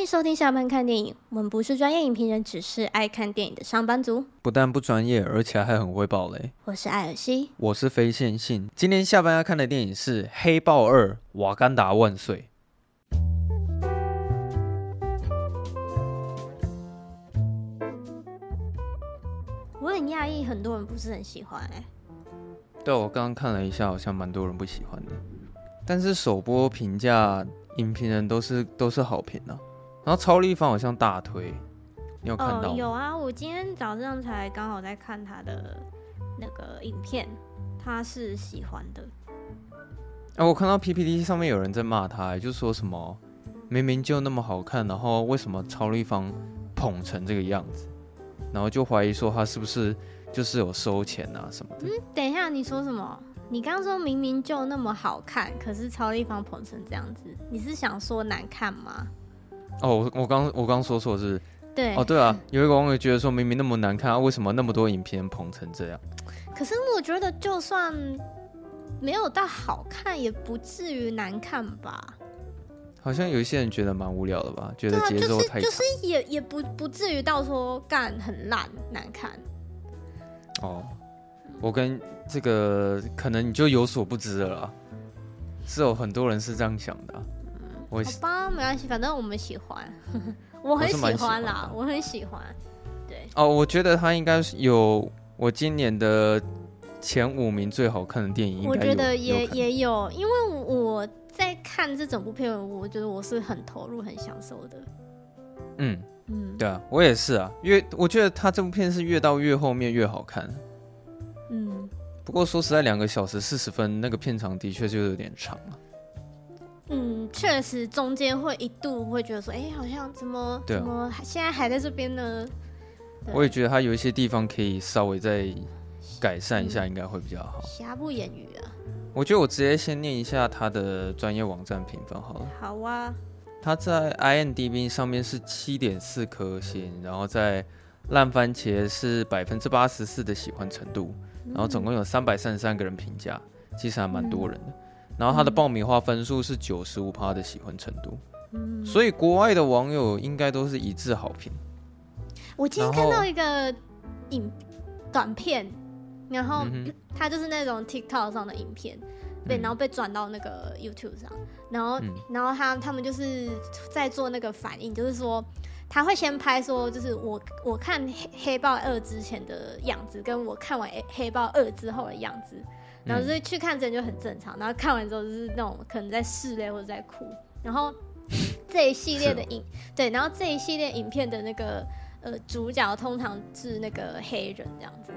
欢迎收听下班看电影。我们不是专业影评人，只是爱看电影的上班族。不但不专业，而且还很会爆雷。我是艾尔西，我是非线性。今天下班要看的电影是《黑豹二：瓦干达万岁》。我很讶异，很多人不是很喜欢哎、欸。对，我刚刚看了一下，好像蛮多人不喜欢的。但是首播评价。影评人都是都是好评的，然后超立方好像大推，你有看到吗？哦，有啊，我今天早上才刚好在看他的那个影片，他是喜欢的。哦，我看到 PPT 上面有人在骂他，就说什么明明就那么好看，然后为什么超立方捧成这个样子？然后就怀疑说他是不是就是有收钱啊什么的？嗯，等一下，你说什么？你刚刚说明明就那么好看，可是超立方捧成这样子，你是想说难看吗？哦，我我刚我刚说错是？对哦，对啊，有一个网友觉得说明明那么难看，啊，为什么那么多影片捧成这样？可是我觉得就算没有到好看，也不至于难看吧？好像有一些人觉得蛮无聊的吧，觉得节奏太长，就是、就是、也也不不至于到说干很烂难看。哦。我跟这个可能你就有所不知了啦，是有很多人是这样想的、啊。我好吧，没关系，反正我们喜欢，我很喜欢啦，我，我很喜欢。对哦，我觉得他应该是有我今年的前五名最好看的电影，我觉得也有也有，因为我在看这整部片，我觉得我是很投入、很享受的。嗯嗯，对啊，我也是啊，越我觉得他这部片是越到越后面越好看。嗯，不过说实在，两个小时四十分那个片长的确就有点长了。嗯，确实中间会一度会觉得说，哎、欸，好像怎么怎么现在还在这边呢？我也觉得他有一些地方可以稍微再改善一下，应该会比较好。瑕不掩瑜啊。我觉得我直接先念一下他的专业网站评分好了。好啊。他在 IMDB 上面是七点四颗星，然后在烂番茄是百分之八十四的喜欢程度。然后总共有三百三十三个人评价，其实还蛮多人的。然后他的爆米花分数是九十五趴的喜欢程度，所以国外的网友应该都是一致好评。我今天看到一个影短片，然后他就是那种 TikTok 上的影片，对，然后被转到那个 YouTube 上，然后然后他他们就是在做那个反应，就是说。他会先拍说，就是我我看黑黑豹二之前的样子，跟我看完黑豹二之后的样子，然后就是去看真就很正常，然后看完之后就是那种可能在拭泪或者在哭，然后这一系列的影对，然后这一系列影片的那个呃主角通常是那个黑人这样子，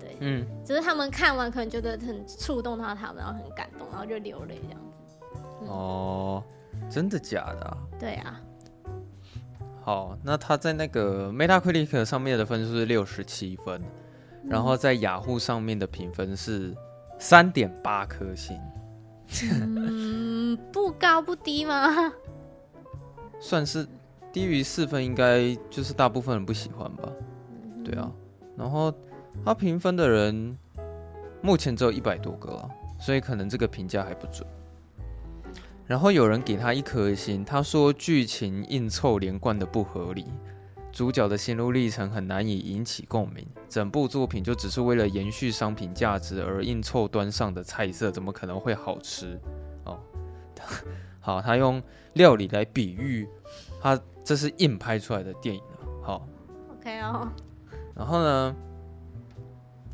对，嗯，只是他们看完可能觉得很触动到他们，然后很感动，然后就流泪这样子。嗯、哦，真的假的、啊？对啊。好，那他在那个 Metacritic 上面的分数是六十七分，然后在雅虎上面的评分是三点八颗星。嗯，不高不低吗？算是低于四分，应该就是大部分人不喜欢吧？对啊，然后他评分的人目前只有一百多个了，所以可能这个评价还不准。然后有人给他一颗星，他说剧情硬凑连贯的不合理，主角的心路历程很难以引起共鸣，整部作品就只是为了延续商品价值而硬凑端上的菜色，怎么可能会好吃？哦，好，他用料理来比喻，他这是硬拍出来的电影。好，OK 哦。然后呢，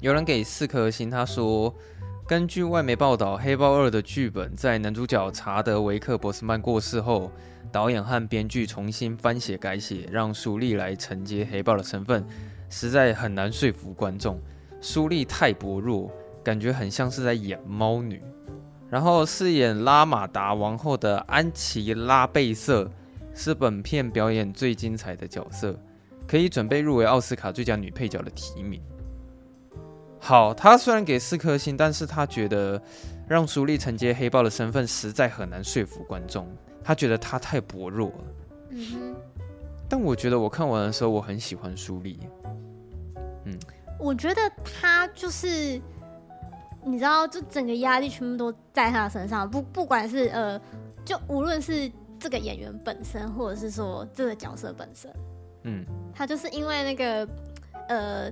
有人给四颗星，他说。根据外媒报道，《黑豹二》的剧本在男主角查德维克·博斯曼过世后，导演和编剧重新翻写改写，让苏丽来承接黑豹的身份，实在很难说服观众。苏丽太薄弱，感觉很像是在演猫女。然后饰演拉玛达王后的安琪拉贝瑟是本片表演最精彩的角色，可以准备入围奥斯卡最佳女配角的提名。好，他虽然给四颗星，但是他觉得让苏丽承接黑豹的身份实在很难说服观众。他觉得他太薄弱了。嗯哼。但我觉得我看完的时候，我很喜欢苏丽。嗯，我觉得他就是，你知道，就整个压力全部都在他身上，不不管是呃，就无论是这个演员本身，或者是说这个角色本身。嗯，他就是因为那个呃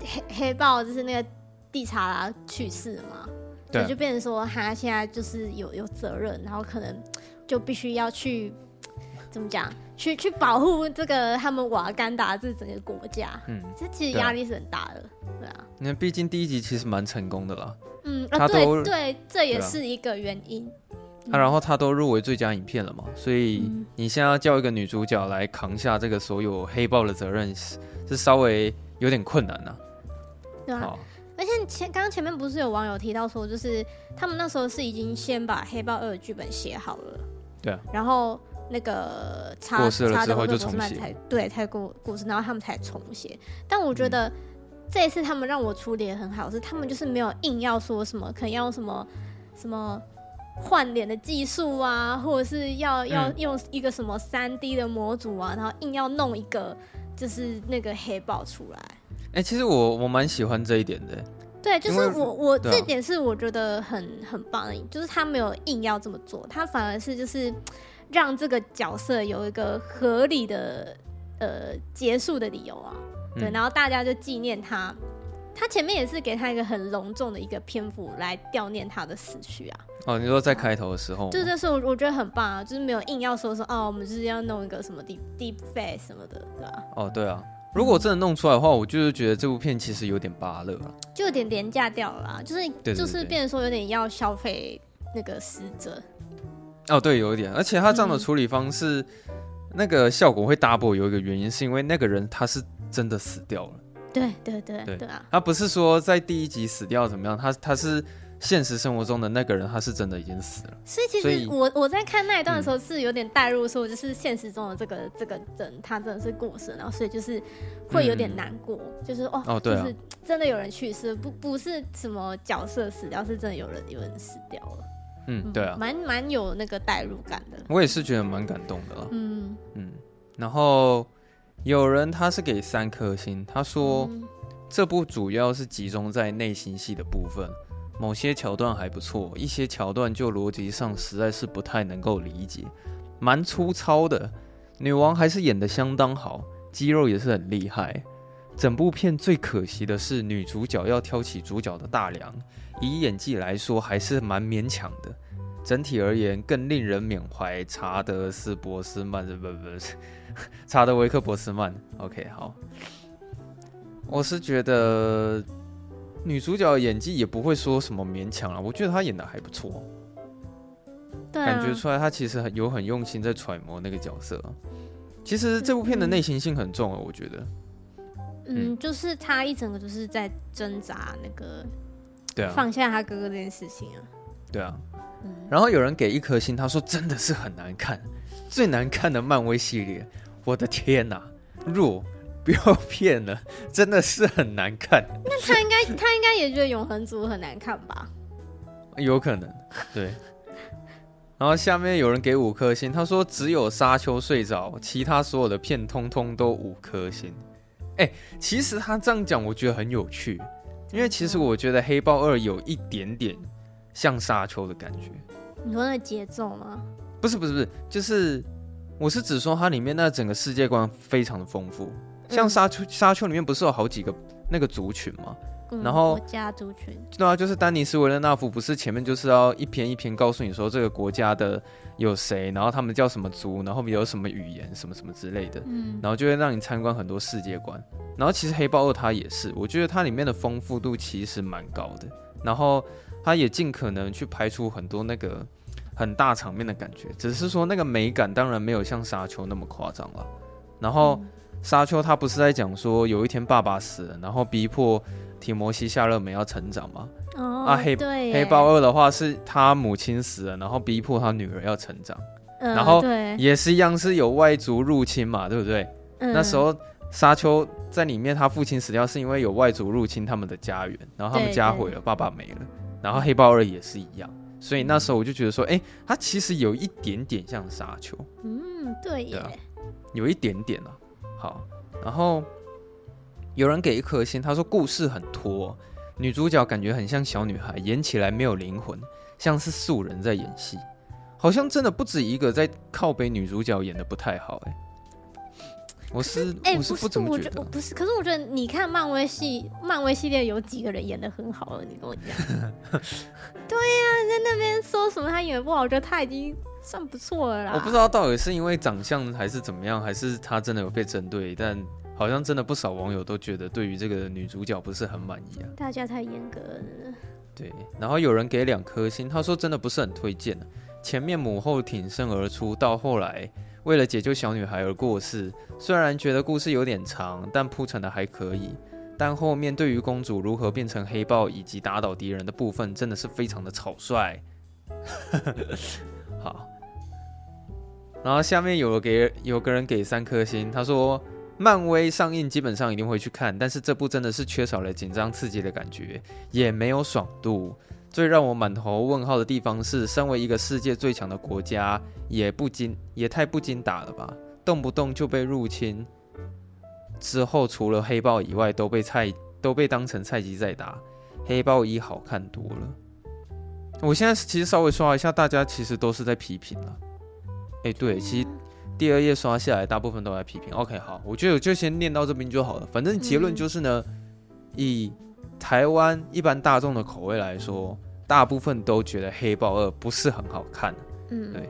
黑黑豹就是那个蒂查拉去世了嘛，对，就变成说他现在就是有有责任，然后可能就必须要去 怎么讲，去去保护这个他们瓦干达这整个国家。嗯，这其实压力是很大的，对啊。那毕竟第一集其实蛮成功的啦。嗯，啊，对对，这也是一个原因。啊，然后他都入围最佳影片了嘛，所以你现在要叫一个女主角来扛下这个所有黑豹的责任，是是稍微有点困难呐、啊。对啊，而且前刚刚前面不是有网友提到说，就是他们那时候是已经先把黑豹二的剧本写好了，对啊，然后那个查过世了之后就重写，才对才故故事，然后他们才重写。但我觉得这一次他们让我处理的很好，是他们就是没有硬要说什么，可能要什么什么。换脸的技术啊，或者是要要用一个什么三 D 的模组啊，然后硬要弄一个就是那个黑豹出来。哎、欸，其实我我蛮喜欢这一点的。对，就是我我这点是我觉得很很棒的，就是他没有硬要这么做，他反而是就是让这个角色有一个合理的呃结束的理由啊。对，然后大家就纪念他。他前面也是给他一个很隆重的一个篇幅来悼念他的死去啊。哦，你说在开头的时候，对，这是我我觉得很棒啊，就是没有硬要说说哦，我们就是要弄一个什么 deep deep face 什么的，对吧？哦，对啊，如果真的弄出来的话，我就是觉得这部片其实有点芭乐啊，就有点廉价掉了啦，就是对对对就是变成说有点要消费那个死者。哦，对，有一点，而且他这样的处理方式，嗯、那个效果会 double，有一个原因是因为那个人他是真的死掉了。对对对对，对啊！他不是说在第一集死掉怎么样，他他是现实生活中的那个人，他是真的已经死了。所以其实我我在看那一段的时候是有点代入，说就是现实中的这个、嗯、这个人他真的是过世，然后所以就是会有点难过，嗯、就是哦，哦对啊、就是真的有人去世，不不是什么角色死掉，是真的有人有人死掉了。嗯，对啊，蛮蛮有那个代入感的。我也是觉得蛮感动的。嗯嗯，然后。有人他是给三颗星，他说、嗯、这部主要是集中在内心戏的部分，某些桥段还不错，一些桥段就逻辑上实在是不太能够理解，蛮粗糙的。女王还是演得相当好，肌肉也是很厉害。整部片最可惜的是女主角要挑起主角的大梁，以演技来说还是蛮勉强的。整体而言，更令人缅怀查德斯博斯曼，不不不。查德维克博斯曼，OK，好。我是觉得女主角演技也不会说什么勉强了，我觉得她演的还不错。对啊，感觉出来她其实很有很用心在揣摩那个角色。其实这部片的内心性很重啊，我觉得。嗯，就是她一整个就是在挣扎那个，对啊，放下他哥哥这件事情啊。对啊。然后有人给一颗星，他说真的是很难看，最难看的漫威系列。我的天哪，弱，不要骗了，真的是很难看。那他应该，他应该也觉得永恒族很难看吧？有可能，对。然后下面有人给五颗星，他说只有沙丘睡着，其他所有的片通通都五颗星。哎，其实他这样讲，我觉得很有趣，因为其实我觉得黑豹二有一点点像沙丘的感觉。你说那节奏吗？不是，不是，不是，就是。我是指说，它里面那整个世界观非常的丰富，像沙丘，沙丘里面不是有好几个那个族群吗？嗯、然后国家族群，对啊，就是丹尼斯维勒纳夫不是前面就是要一篇一篇告诉你说这个国家的有谁，然后他们叫什么族，然后有什么语言，什么什么之类的，嗯，然后就会让你参观很多世界观。然后其实黑豹二它也是，我觉得它里面的丰富度其实蛮高的，然后它也尽可能去拍出很多那个。很大场面的感觉，只是说那个美感当然没有像沙丘那么夸张了。然后沙丘他不是在讲说有一天爸爸死了，然后逼迫提摩西夏勒梅要成长吗？哦，啊黑黑豹二的话是他母亲死了，然后逼迫他女儿要成长，呃、然后也是一样是有外族入侵嘛，对不对？嗯、那时候沙丘在里面，他父亲死掉是因为有外族入侵他们的家园，然后他们家毁了，爸爸没了。然后黑豹二也是一样。所以那时候我就觉得说，哎、欸，它其实有一点点像沙丘。嗯，对耶，对啊，有一点点啊。好，然后有人给一颗星，他说故事很拖，女主角感觉很像小女孩，演起来没有灵魂，像是素人在演戏。好像真的不止一个在靠北女主角演的不太好，哎。我是哎，欸、不是不怎么觉得，我不是，可是我觉得你看漫威系漫威系列有几个人演的很好了，你跟我讲。对呀、啊，在那边说什么他演的不好，我觉得他已经算不错了啦。我不知道到底是因为长相还是怎么样，还是他真的有被针对，但好像真的不少网友都觉得对于这个女主角不是很满意啊。大家太严格了。对，然后有人给两颗星，他说真的不是很推荐，前面母后挺身而出，到后来。为了解救小女孩而过世，虽然觉得故事有点长，但铺陈的还可以。但后面对于公主如何变成黑豹以及打倒敌人的部分，真的是非常的草率。好，然后下面有给有个人给三颗星，他说漫威上映基本上一定会去看，但是这部真的是缺少了紧张刺激的感觉，也没有爽度。最让我满头问号的地方是，身为一个世界最强的国家，也不经也太不经打了吧？动不动就被入侵，之后除了黑豹以外，都被菜都被当成菜鸡在打。黑豹一好看多了。我现在其实稍微刷一下，大家其实都是在批评了。哎，对，其实第二页刷下来，大部分都在批评。OK，好，我觉得我就先念到这边就好了。反正结论就是呢，以台湾一般大众的口味来说。大部分都觉得《黑豹二》不是很好看，嗯，对，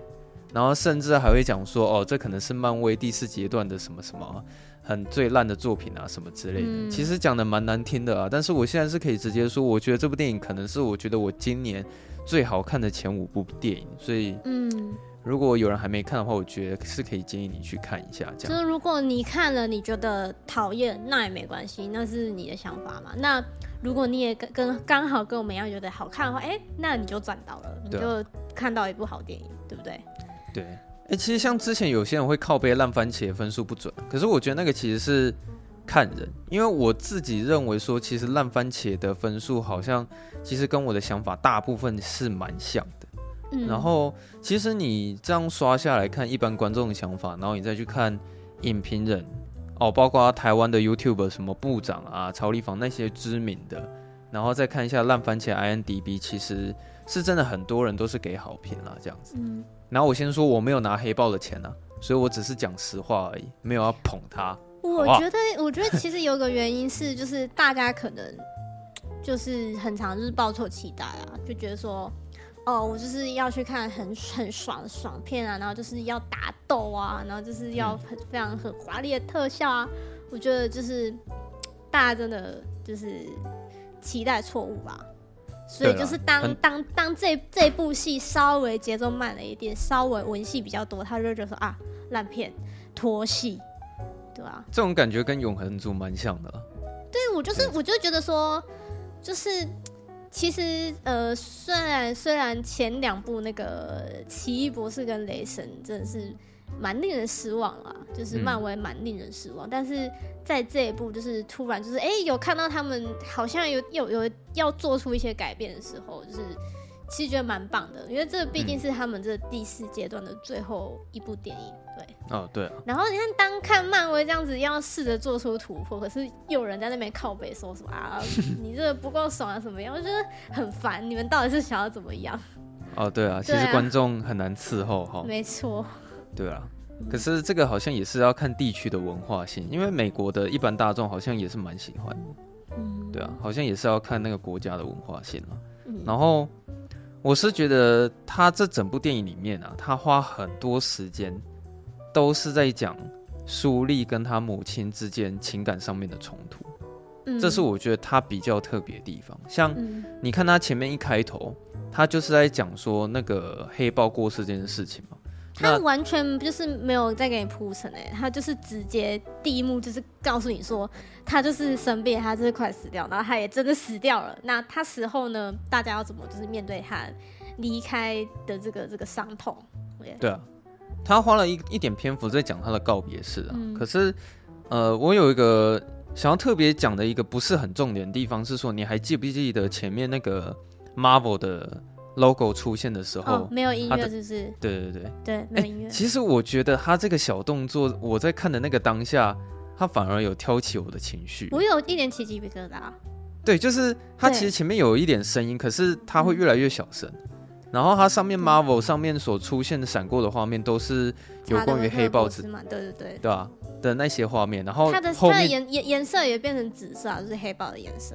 然后甚至还会讲说，哦，这可能是漫威第四阶段的什么什么很最烂的作品啊，什么之类的。嗯、其实讲的蛮难听的啊，但是我现在是可以直接说，我觉得这部电影可能是我觉得我今年最好看的前五部电影，所以，嗯。如果有人还没看的话，我觉得是可以建议你去看一下。这样，就是如果你看了你觉得讨厌，那也没关系，那是你的想法嘛。那如果你也跟跟刚好跟我们一样觉得好看的话，哎、欸，那你就赚到了，你就看到一部好电影，对不对？对。哎、欸，其实像之前有些人会靠背烂番茄分数不准，可是我觉得那个其实是看人，因为我自己认为说，其实烂番茄的分数好像其实跟我的想法大部分是蛮像的。然后，其实你这样刷下来看一般观众的想法，然后你再去看影评人哦，包括台湾的 YouTuber 什么部长啊、曹立房那些知名的，然后再看一下烂番茄 INDB，其实是真的很多人都是给好评啦，这样子。嗯。然后我先说我没有拿黑豹的钱啊，所以我只是讲实话而已，没有要捧他。我觉得，我觉得其实有个原因是，就是大家可能就是很常就是抱错期待啊，就觉得说。哦，我就是要去看很很爽的爽片啊，然后就是要打斗啊，然后就是要很非常很华丽的特效啊。我觉得就是大家真的就是期待错误吧。所以就是当当当这这部戏稍微节奏慢了一点，稍微文戏比较多，他就会觉得说啊，烂片拖戏，对吧？这种感觉跟永恒族蛮像的。对，我就是我就觉得说就是。其实，呃，虽然虽然前两部那个奇异博士跟雷神真的是蛮令人失望啊，就是漫威蛮令人失望，嗯、但是在这一部就是突然就是哎、欸、有看到他们好像有有有要做出一些改变的时候，就是。其实觉得蛮棒的，因为这毕竟是他们这第四阶段的最后一部电影，对。哦，对啊。然后你看，当看漫威这样子要试着做出突破，可是又有人在那边靠北说什么啊，你这个不够爽啊什么样，我觉得很烦。你们到底是想要怎么样？哦，对啊，其实观众很难伺候哈。没错。对啊，可是这个好像也是要看地区的文化性，因为美国的一般大众好像也是蛮喜欢的。嗯。对啊，好像也是要看那个国家的文化性了。嗯。然后。我是觉得他这整部电影里面啊，他花很多时间都是在讲苏丽跟他母亲之间情感上面的冲突，嗯，这是我觉得他比较特别的地方。像你看他前面一开头，他就是在讲说那个黑豹过世这件事情嘛。他完全就是没有再给你铺陈哎，他就是直接第一幕就是告诉你说，他就是生病，他就是快死掉，然后他也真的死掉了。那他死后呢，大家要怎么就是面对他离开的这个这个伤痛？对啊，他花了一一点篇幅在讲他的告别式啊。嗯、可是，呃，我有一个想要特别讲的一个不是很重点的地方是说，你还记不记得前面那个 Marvel 的？logo 出现的时候，哦、没有音乐，是不是？对对对对，没有音乐、欸。其实我觉得他这个小动作，我在看的那个当下，他反而有挑起我的情绪。我有一点起鸡皮疙瘩。对，就是他其实前面有一点声音，可是他会越来越小声，然后它上面 Marvel 上面所出现的闪过的画面都是有关于黑豹子，对对对，对啊的那些画面，然后它的它的颜颜颜色也变成紫色，就是黑豹的颜色。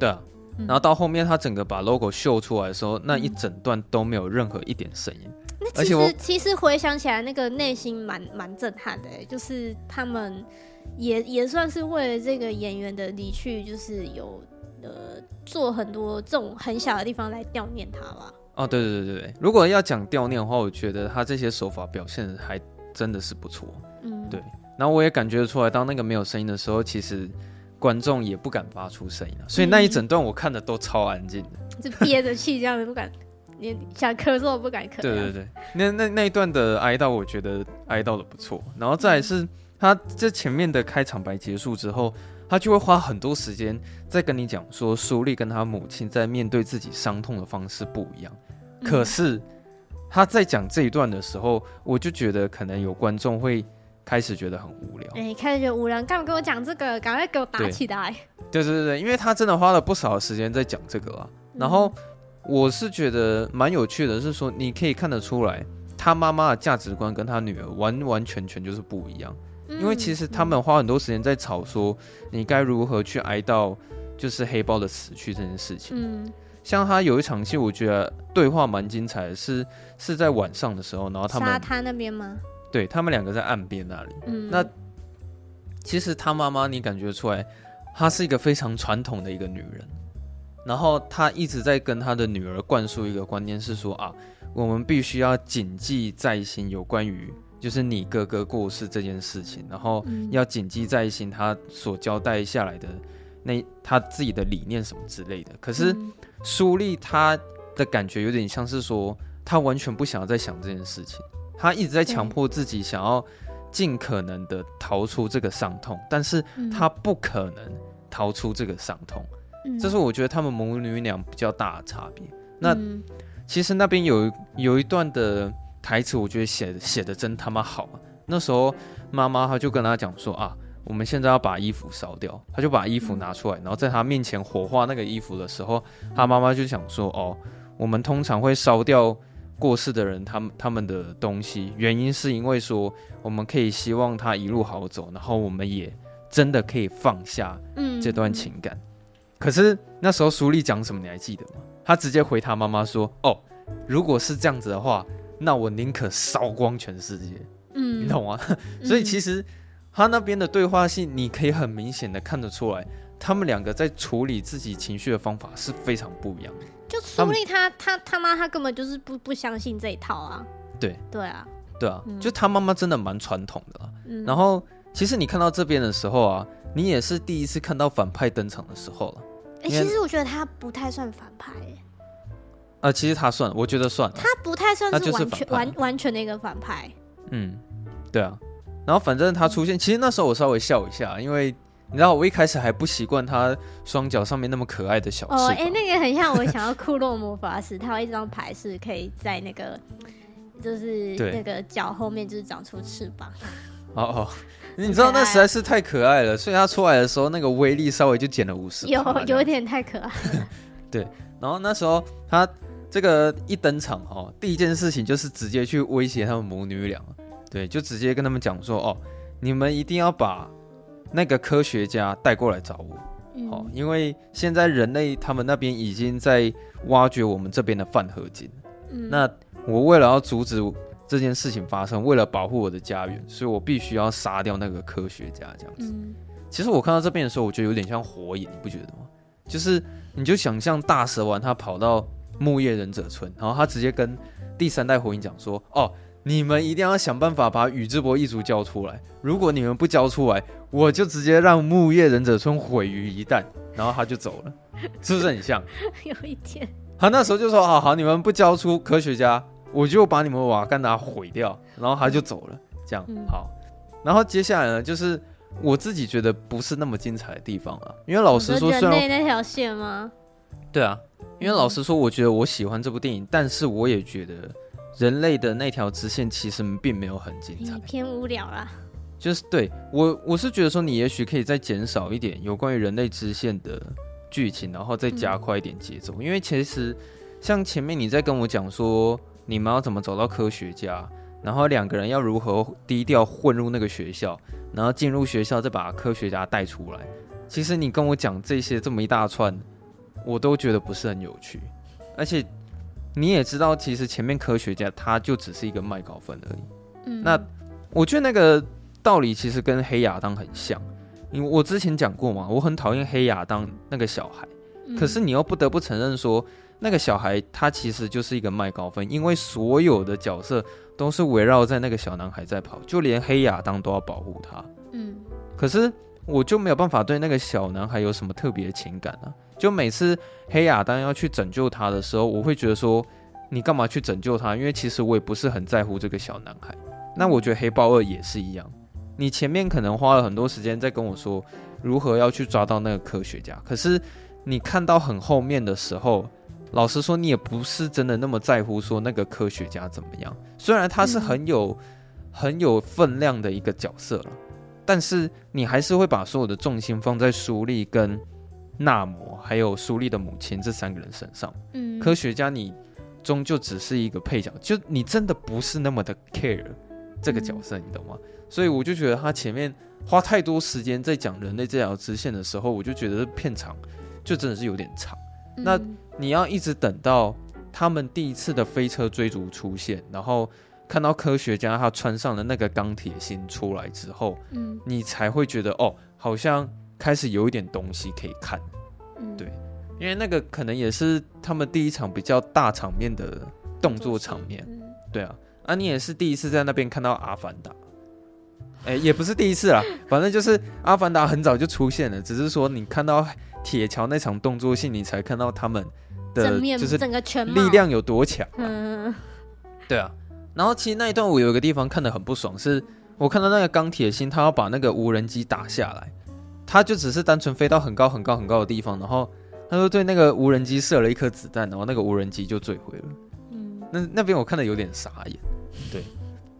对啊，然后到后面它整个把 logo 秀出来的时候，那一整段都没有任何一点声音。那其实其实回想起来，那个内心蛮蛮震撼的，就是他们也也算是为了这个演员的离去，就是有呃做很多这种很小的地方来悼念他吧。哦，对对对对，如果要讲掉念的话，我觉得他这些手法表现的还真的是不错。嗯，对。然后我也感觉得出来，当那个没有声音的时候，其实观众也不敢发出声音了，所以那一整段我看的都超安静的，就憋着气这样子不敢。你想咳嗽不敢咳。对对对，那那那一段的哀悼，我觉得哀悼的不错。然后再来是他这前面的开场白结束之后，他就会花很多时间在跟你讲说，苏丽跟他母亲在面对自己伤痛的方式不一样。可是他在讲这一段的时候，我就觉得可能有观众会开始觉得很无聊。哎、欸，开始觉得无聊，干嘛跟我讲这个？赶快给我打起来！对对对对，因为他真的花了不少时间在讲这个啊，然后。我是觉得蛮有趣的，是说你可以看得出来，他妈妈的价值观跟他女儿完完全全就是不一样。因为其实他们花很多时间在吵说，你该如何去哀悼，就是黑豹的死去这件事情。嗯，像他有一场戏，我觉得对话蛮精彩的，是是在晚上的时候，然后他们沙滩那边吗？对，他们两个在岸边那里。嗯，那其实他妈妈，你感觉出来，她是一个非常传统的一个女人。然后她一直在跟她的女儿灌输一个观念，是说啊，我们必须要谨记在心，有关于就是你哥哥过世这件事情，然后要谨记在心他所交代下来的那他自己的理念什么之类的。可是苏丽她的感觉有点像是说，她完全不想要再想这件事情，她一直在强迫自己想要尽可能的逃出这个伤痛，但是她不可能逃出这个伤痛。这是我觉得他们母女俩比较大的差别。那其实那边有有一段的台词，我觉得写的写的真他妈好啊。那时候妈妈她就跟他讲说啊，我们现在要把衣服烧掉，他就把衣服拿出来，然后在他面前火化那个衣服的时候，他妈妈就想说哦，我们通常会烧掉过世的人他们他们的东西，原因是因为说我们可以希望他一路好走，然后我们也真的可以放下这段情感。可是那时候苏丽讲什么你还记得吗？他直接回他妈妈说：“哦，如果是这样子的话，那我宁可烧光全世界。”嗯，你懂吗？所以其实他那边的对话戏，你可以很明显的看得出来，他们两个在处理自己情绪的方法是非常不一样的。就苏丽他他他妈他根本就是不不相信这一套啊。对对啊，对啊，就他妈妈真的蛮传统的啦。嗯，然后其实你看到这边的时候啊，你也是第一次看到反派登场的时候了。哎、欸，其实我觉得他不太算反派，哎。呃，其实他算，我觉得算。他不太算是完全完完全的一个反派。嗯，对啊。然后反正他出现，其实那时候我稍微笑一下，因为你知道我一开始还不习惯他双脚上面那么可爱的小翅膀。哦，哎、欸，那个很像我想要库洛魔法使，他有一张牌是可以在那个就是那个脚后面就是长出翅膀。哦哦。你知道那实在是太可爱了，所以他出来的时候那个威力稍微就减了五十。有有点太可爱了。对，然后那时候他这个一登场哦，第一件事情就是直接去威胁他们母女俩，对，就直接跟他们讲说哦，你们一定要把那个科学家带过来找我，嗯、哦，因为现在人类他们那边已经在挖掘我们这边的饭合金，嗯、那我为了要阻止。这件事情发生，为了保护我的家园，所以我必须要杀掉那个科学家。这样子，嗯、其实我看到这边的时候，我觉得有点像火影，你不觉得吗？就是你就想象大蛇丸他跑到木叶忍者村，然后他直接跟第三代火影讲说：“哦，你们一定要想办法把宇智波一族交出来，如果你们不交出来，我就直接让木叶忍者村毁于一旦。”然后他就走了，是不是很像？有一点。他那时候就说：“好好，你们不交出科学家。”我就把你们瓦干达毁掉，然后他就走了，这样、嗯、好。然后接下来呢，就是我自己觉得不是那么精彩的地方啊。因为老实说，人类那条线吗？对啊，因为老实说，我觉得我喜欢这部电影，但是我也觉得人类的那条直线其实并没有很精彩，偏无聊啦。就是对我，我是觉得说，你也许可以再减少一点有关于人类支线的剧情，然后再加快一点节奏，嗯、因为其实。像前面你在跟我讲说你们要怎么找到科学家，然后两个人要如何低调混入那个学校，然后进入学校再把科学家带出来。其实你跟我讲这些这么一大串，我都觉得不是很有趣，而且你也知道，其实前面科学家他就只是一个卖高分而已。嗯，那我觉得那个道理其实跟黑亚当很像，因为我之前讲过嘛，我很讨厌黑亚当那个小孩。可是你又不得不承认说，那个小孩他其实就是一个卖高分，因为所有的角色都是围绕在那个小男孩在跑，就连黑亚当都要保护他。嗯，可是我就没有办法对那个小男孩有什么特别的情感啊。就每次黑亚当要去拯救他的时候，我会觉得说，你干嘛去拯救他？因为其实我也不是很在乎这个小男孩。那我觉得黑豹二也是一样，你前面可能花了很多时间在跟我说如何要去抓到那个科学家，可是。你看到很后面的时候，老实说，你也不是真的那么在乎说那个科学家怎么样。虽然他是很有、很有分量的一个角色了，但是你还是会把所有的重心放在苏丽跟纳摩，还有苏丽的母亲这三个人身上。嗯，科学家你终究只是一个配角，就你真的不是那么的 care 这个角色，你懂吗？所以我就觉得他前面花太多时间在讲人类这条支线的时候，我就觉得片长。就真的是有点长，那你要一直等到他们第一次的飞车追逐出现，然后看到科学家他穿上了那个钢铁心出来之后，嗯，你才会觉得哦，好像开始有一点东西可以看，对，因为那个可能也是他们第一场比较大场面的动作场面，对啊，啊，你也是第一次在那边看到阿凡达，哎，也不是第一次啦，反正就是阿凡达很早就出现了，只是说你看到。铁桥那场动作戏，你才看到他们的就是整个全力量有多强。嗯，对啊。然后其实那一段我有一个地方看得很不爽，是我看到那个钢铁心，他要把那个无人机打下来，他就只是单纯飞到很高很高很高的地方，然后他说对那个无人机射了一颗子弹，然后那个无人机就坠毁了。嗯，那那边我看的有点傻眼。对，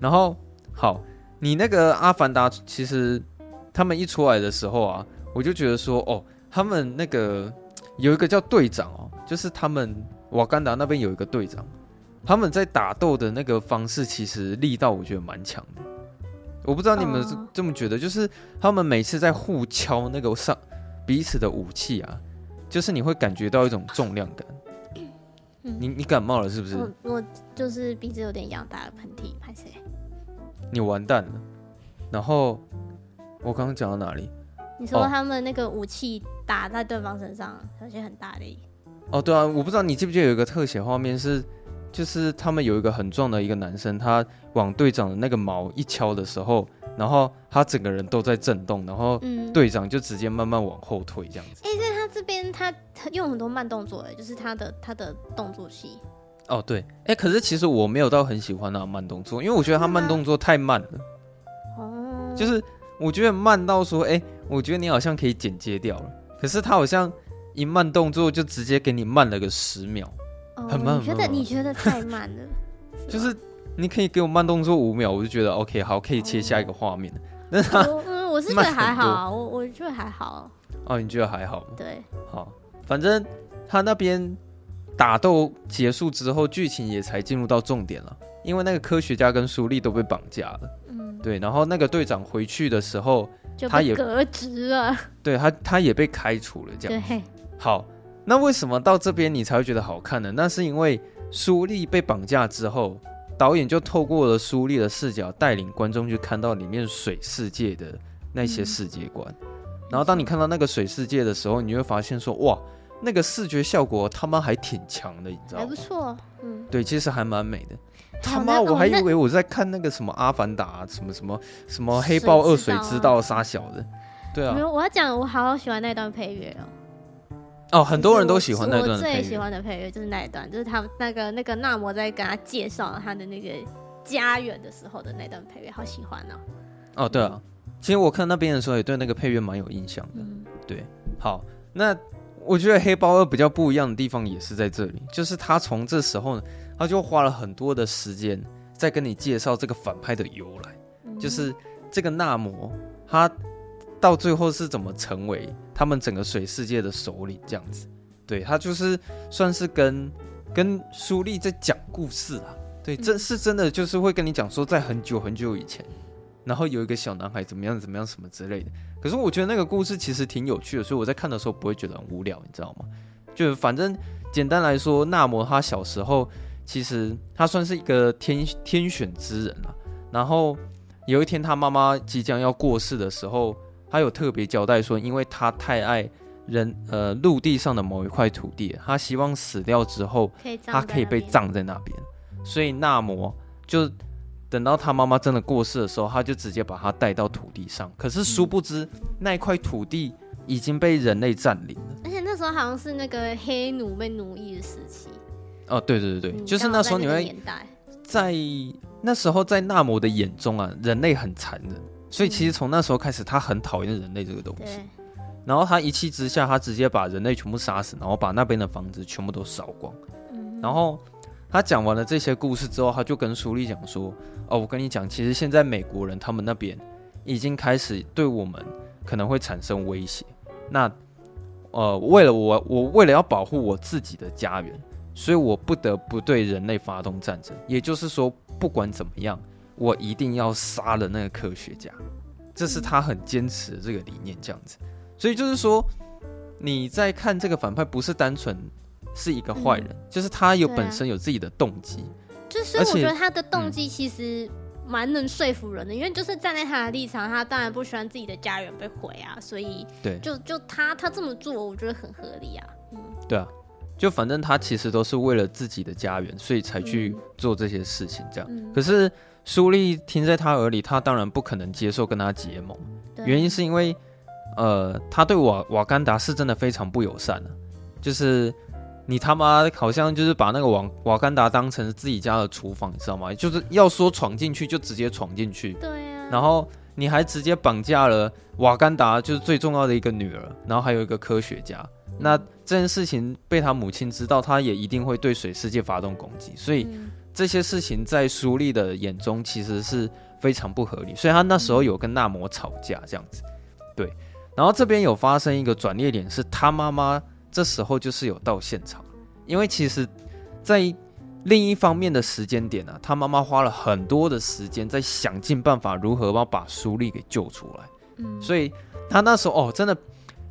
然后好，你那个阿凡达其实他们一出来的时候啊，我就觉得说哦。他们那个有一个叫队长哦，就是他们瓦干达那边有一个队长，他们在打斗的那个方式其实力道我觉得蛮强的。我不知道你们是这么觉得，就是他们每次在互敲那个上彼此的武器啊，就是你会感觉到一种重量感。你你感冒了是不是？我我就是鼻子有点痒，打了喷嚏，拍谁。你完蛋了。然后我刚刚讲到哪里？你说他们那个武器打在对方身上，而且很大力。哦，对啊，我不知道你记不记得有一个特写画面是，就是他们有一个很壮的一个男生，他往队长的那个毛一敲的时候，然后他整个人都在震动，然后队长就直接慢慢往后退这样子。哎、嗯，在他这边他用很多慢动作，哎，就是他的他的动作戏。哦，对，哎，可是其实我没有到很喜欢那慢动作，因为我觉得他慢动作太慢了。哦，就是。我觉得慢到说，哎、欸，我觉得你好像可以剪接掉了。可是他好像一慢动作就直接给你慢了个十秒，哦、很慢。你觉得你觉得太慢了？就是你可以给我慢动作五秒，我就觉得 OK，好，可以切下一个画面。那、哦、嗯，我是觉得还好，我我觉得还好。哦，你觉得还好吗？对，好，反正他那边打斗结束之后，剧情也才进入到重点了，因为那个科学家跟苏丽都被绑架了。嗯对，然后那个队长回去的时候，他也革职了。对他，他也被开除了。这样。对。好，那为什么到这边你才会觉得好看呢？那是因为苏丽被绑架之后，导演就透过了苏丽的视角，带领观众去看到里面水世界的那些世界观。嗯。然后当你看到那个水世界的时候，你会发现说，哇，那个视觉效果他妈还挺强的，你知道吗？还不错。嗯。对，其实还蛮美的。他妈！我还以为我在看那个什么《阿凡达》啊，什么什么什么黑豹二水之道杀小的，对啊。没有，我要讲，我好好喜欢那段配乐哦。哦，很多人都喜欢那段。我最喜欢的配乐就是那一段，就是他那个那个纳摩在跟他介绍他的那个家园的时候的那段配乐，好喜欢哦。哦，对啊，其实我看那边的时候也对那个配乐蛮有印象的。嗯、对，好，那我觉得黑豹二比较不一样的地方也是在这里，就是他从这时候呢。他就花了很多的时间在跟你介绍这个反派的由来，嗯、就是这个纳摩，他到最后是怎么成为他们整个水世界的首领这样子。对，他就是算是跟跟苏丽在讲故事啊。对，真是真的，就是会跟你讲说，在很久很久以前，然后有一个小男孩怎么样怎么样什么之类的。可是我觉得那个故事其实挺有趣的，所以我在看的时候不会觉得很无聊，你知道吗？就反正简单来说，纳摩他小时候其实他算是一个天天选之人啊。然后有一天他妈妈即将要过世的时候，他有特别交代说，因为他太爱人呃陆地上的某一块土地，他希望死掉之后他可以被葬在那边。所以纳摩就等到他妈妈真的过世的时候，他就直接把他带到土地上。可是殊不知，嗯、那一块土地已经被人类占领了。而且那时候好像是那个黑奴被奴役的时期。哦，对对对对，嗯、就是那时候你会在那时候在纳摩的眼中啊，人类很残忍。所以其实从那时候开始，他很讨厌人类这个东西。然后他一气之下，他直接把人类全部杀死，然后把那边的房子全部都烧光。嗯、然后。他讲完了这些故事之后，他就跟苏丽讲说：“哦，我跟你讲，其实现在美国人他们那边已经开始对我们可能会产生威胁。那，呃，为了我，我为了要保护我自己的家园，所以我不得不对人类发动战争。也就是说，不管怎么样，我一定要杀了那个科学家。这是他很坚持的这个理念，这样子。所以就是说，你在看这个反派，不是单纯。”是一个坏人，嗯、就是他有本身有自己的动机，就是我觉得他的动机其实蛮能说服人的，嗯、因为就是站在他的立场，他当然不喜欢自己的家园被毁啊，所以对，就就他他这么做，我觉得很合理啊。嗯，对啊，就反正他其实都是为了自己的家园，所以才去做这些事情，这样。嗯、可是书立听在他耳里，他当然不可能接受跟他结盟，原因是因为呃，他对瓦瓦干达是真的非常不友善的，就是。你他妈好像就是把那个瓦瓦干达当成自己家的厨房，你知道吗？就是要说闯进去就直接闯进去。对啊。然后你还直接绑架了瓦干达就是最重要的一个女儿，然后还有一个科学家。那这件事情被他母亲知道，他也一定会对水世界发动攻击。所以这些事情在苏丽的眼中其实是非常不合理。所以他那时候有跟纳摩吵架这样子。对。然后这边有发生一个转捩点，是他妈妈。这时候就是有到现场，因为其实，在另一方面的时间点呢、啊，他妈妈花了很多的时间在想尽办法如何把把苏丽给救出来。嗯，所以他那时候哦，真的，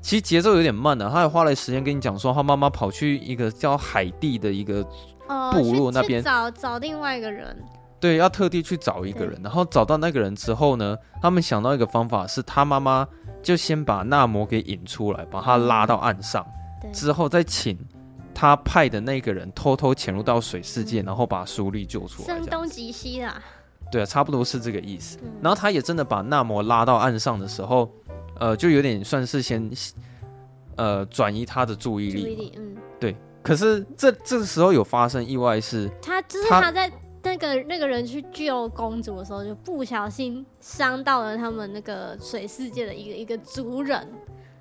其实节奏有点慢了、啊。他也花了时间跟你讲说，他妈妈跑去一个叫海地的一个部落那边、哦、找找另外一个人。对，要特地去找一个人，然后找到那个人之后呢，他们想到一个方法，是他妈妈就先把纳摩给引出来，把他拉到岸上。嗯之后再请他派的那个人偷偷潜入到水世界，然后把书立救出来。声东击西啦。对啊，差不多是这个意思。嗯、然后他也真的把纳摩拉到岸上的时候，呃，就有点算是先呃转移他的注意力。注意力，嗯，对。可是这这个时候有发生意外是，他就是他在那个那个人去救公主的时候，就不小心伤到了他们那个水世界的一个一个族人。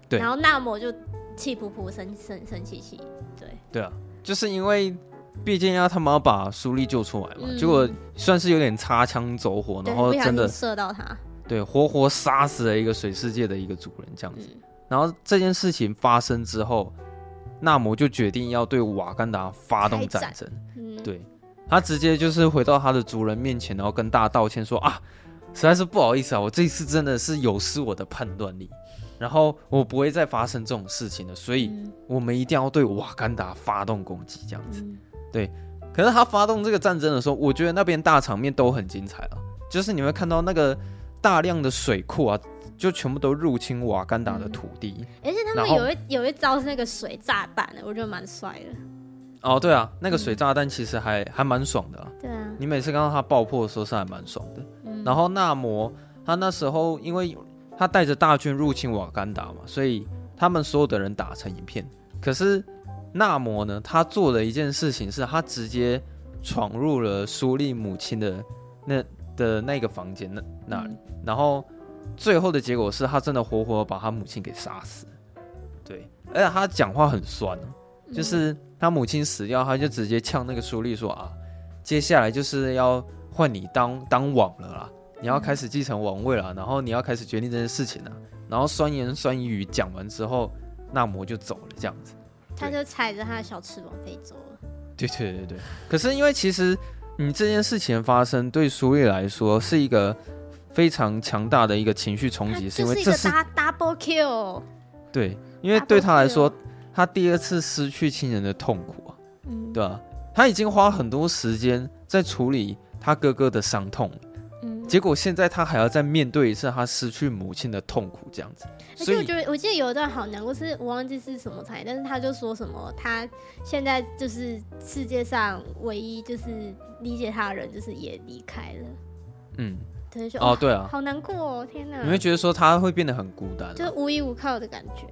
对。然后纳摩就。气噗噗，生生生气气，对对啊，就是因为毕竟要他们要把苏丽救出来嘛，嗯、结果算是有点擦枪走火，然后真的射到他，对，活活杀死了一个水世界的一个主人这样子。嗯、然后这件事情发生之后，纳摩就决定要对瓦干达发动战争。嗯、对，他直接就是回到他的族人面前，然后跟大家道歉说啊，实在是不好意思啊，我这一次真的是有失我的判断力。然后我不会再发生这种事情了，所以我们一定要对瓦干达发动攻击，这样子。嗯、对，可是他发动这个战争的时候，我觉得那边大场面都很精彩了，就是你会看到那个大量的水库啊，就全部都入侵瓦干达的土地。嗯、而且他们有一有一招是那个水炸弹，我觉得蛮帅的。哦，对啊，那个水炸弹其实还、嗯、还蛮爽的。对啊，你每次看到它爆破的时候是还蛮爽的。嗯、然后纳摩他那时候因为。他带着大军入侵瓦干达嘛，所以他们所有的人打成一片。可是纳摩呢，他做的一件事情是他直接闯入了苏利母亲的那的那个房间那那里，然后最后的结果是他真的活活把他母亲给杀死。对，而且他讲话很酸，就是他母亲死掉，他就直接呛那个书立说啊，接下来就是要换你当当王了啦。你要开始继承王位了，然后你要开始决定这件事情了，然后酸言酸语讲完之后，纳摩就走了，这样子，他就踩着他的小翅膀飞走了。对对对对。可是因为其实你这件事情发生，对苏丽来说是一个非常强大的一个情绪冲击，是因为这是 double kill。对，因为对他来说，他第二次失去亲人的痛苦啊，嗯，对吧？他已经花很多时间在处理他哥哥的伤痛。嗯结果现在他还要再面对一次他失去母亲的痛苦，这样子。而且我觉得，我记得有一段好难过，是我忘记是什么才，但是他就说什么，他现在就是世界上唯一就是理解他的人，就是也离开了。嗯，哦，对啊，好难过哦，天哪！你会觉得说他会变得很孤单，就是无依无靠的感觉。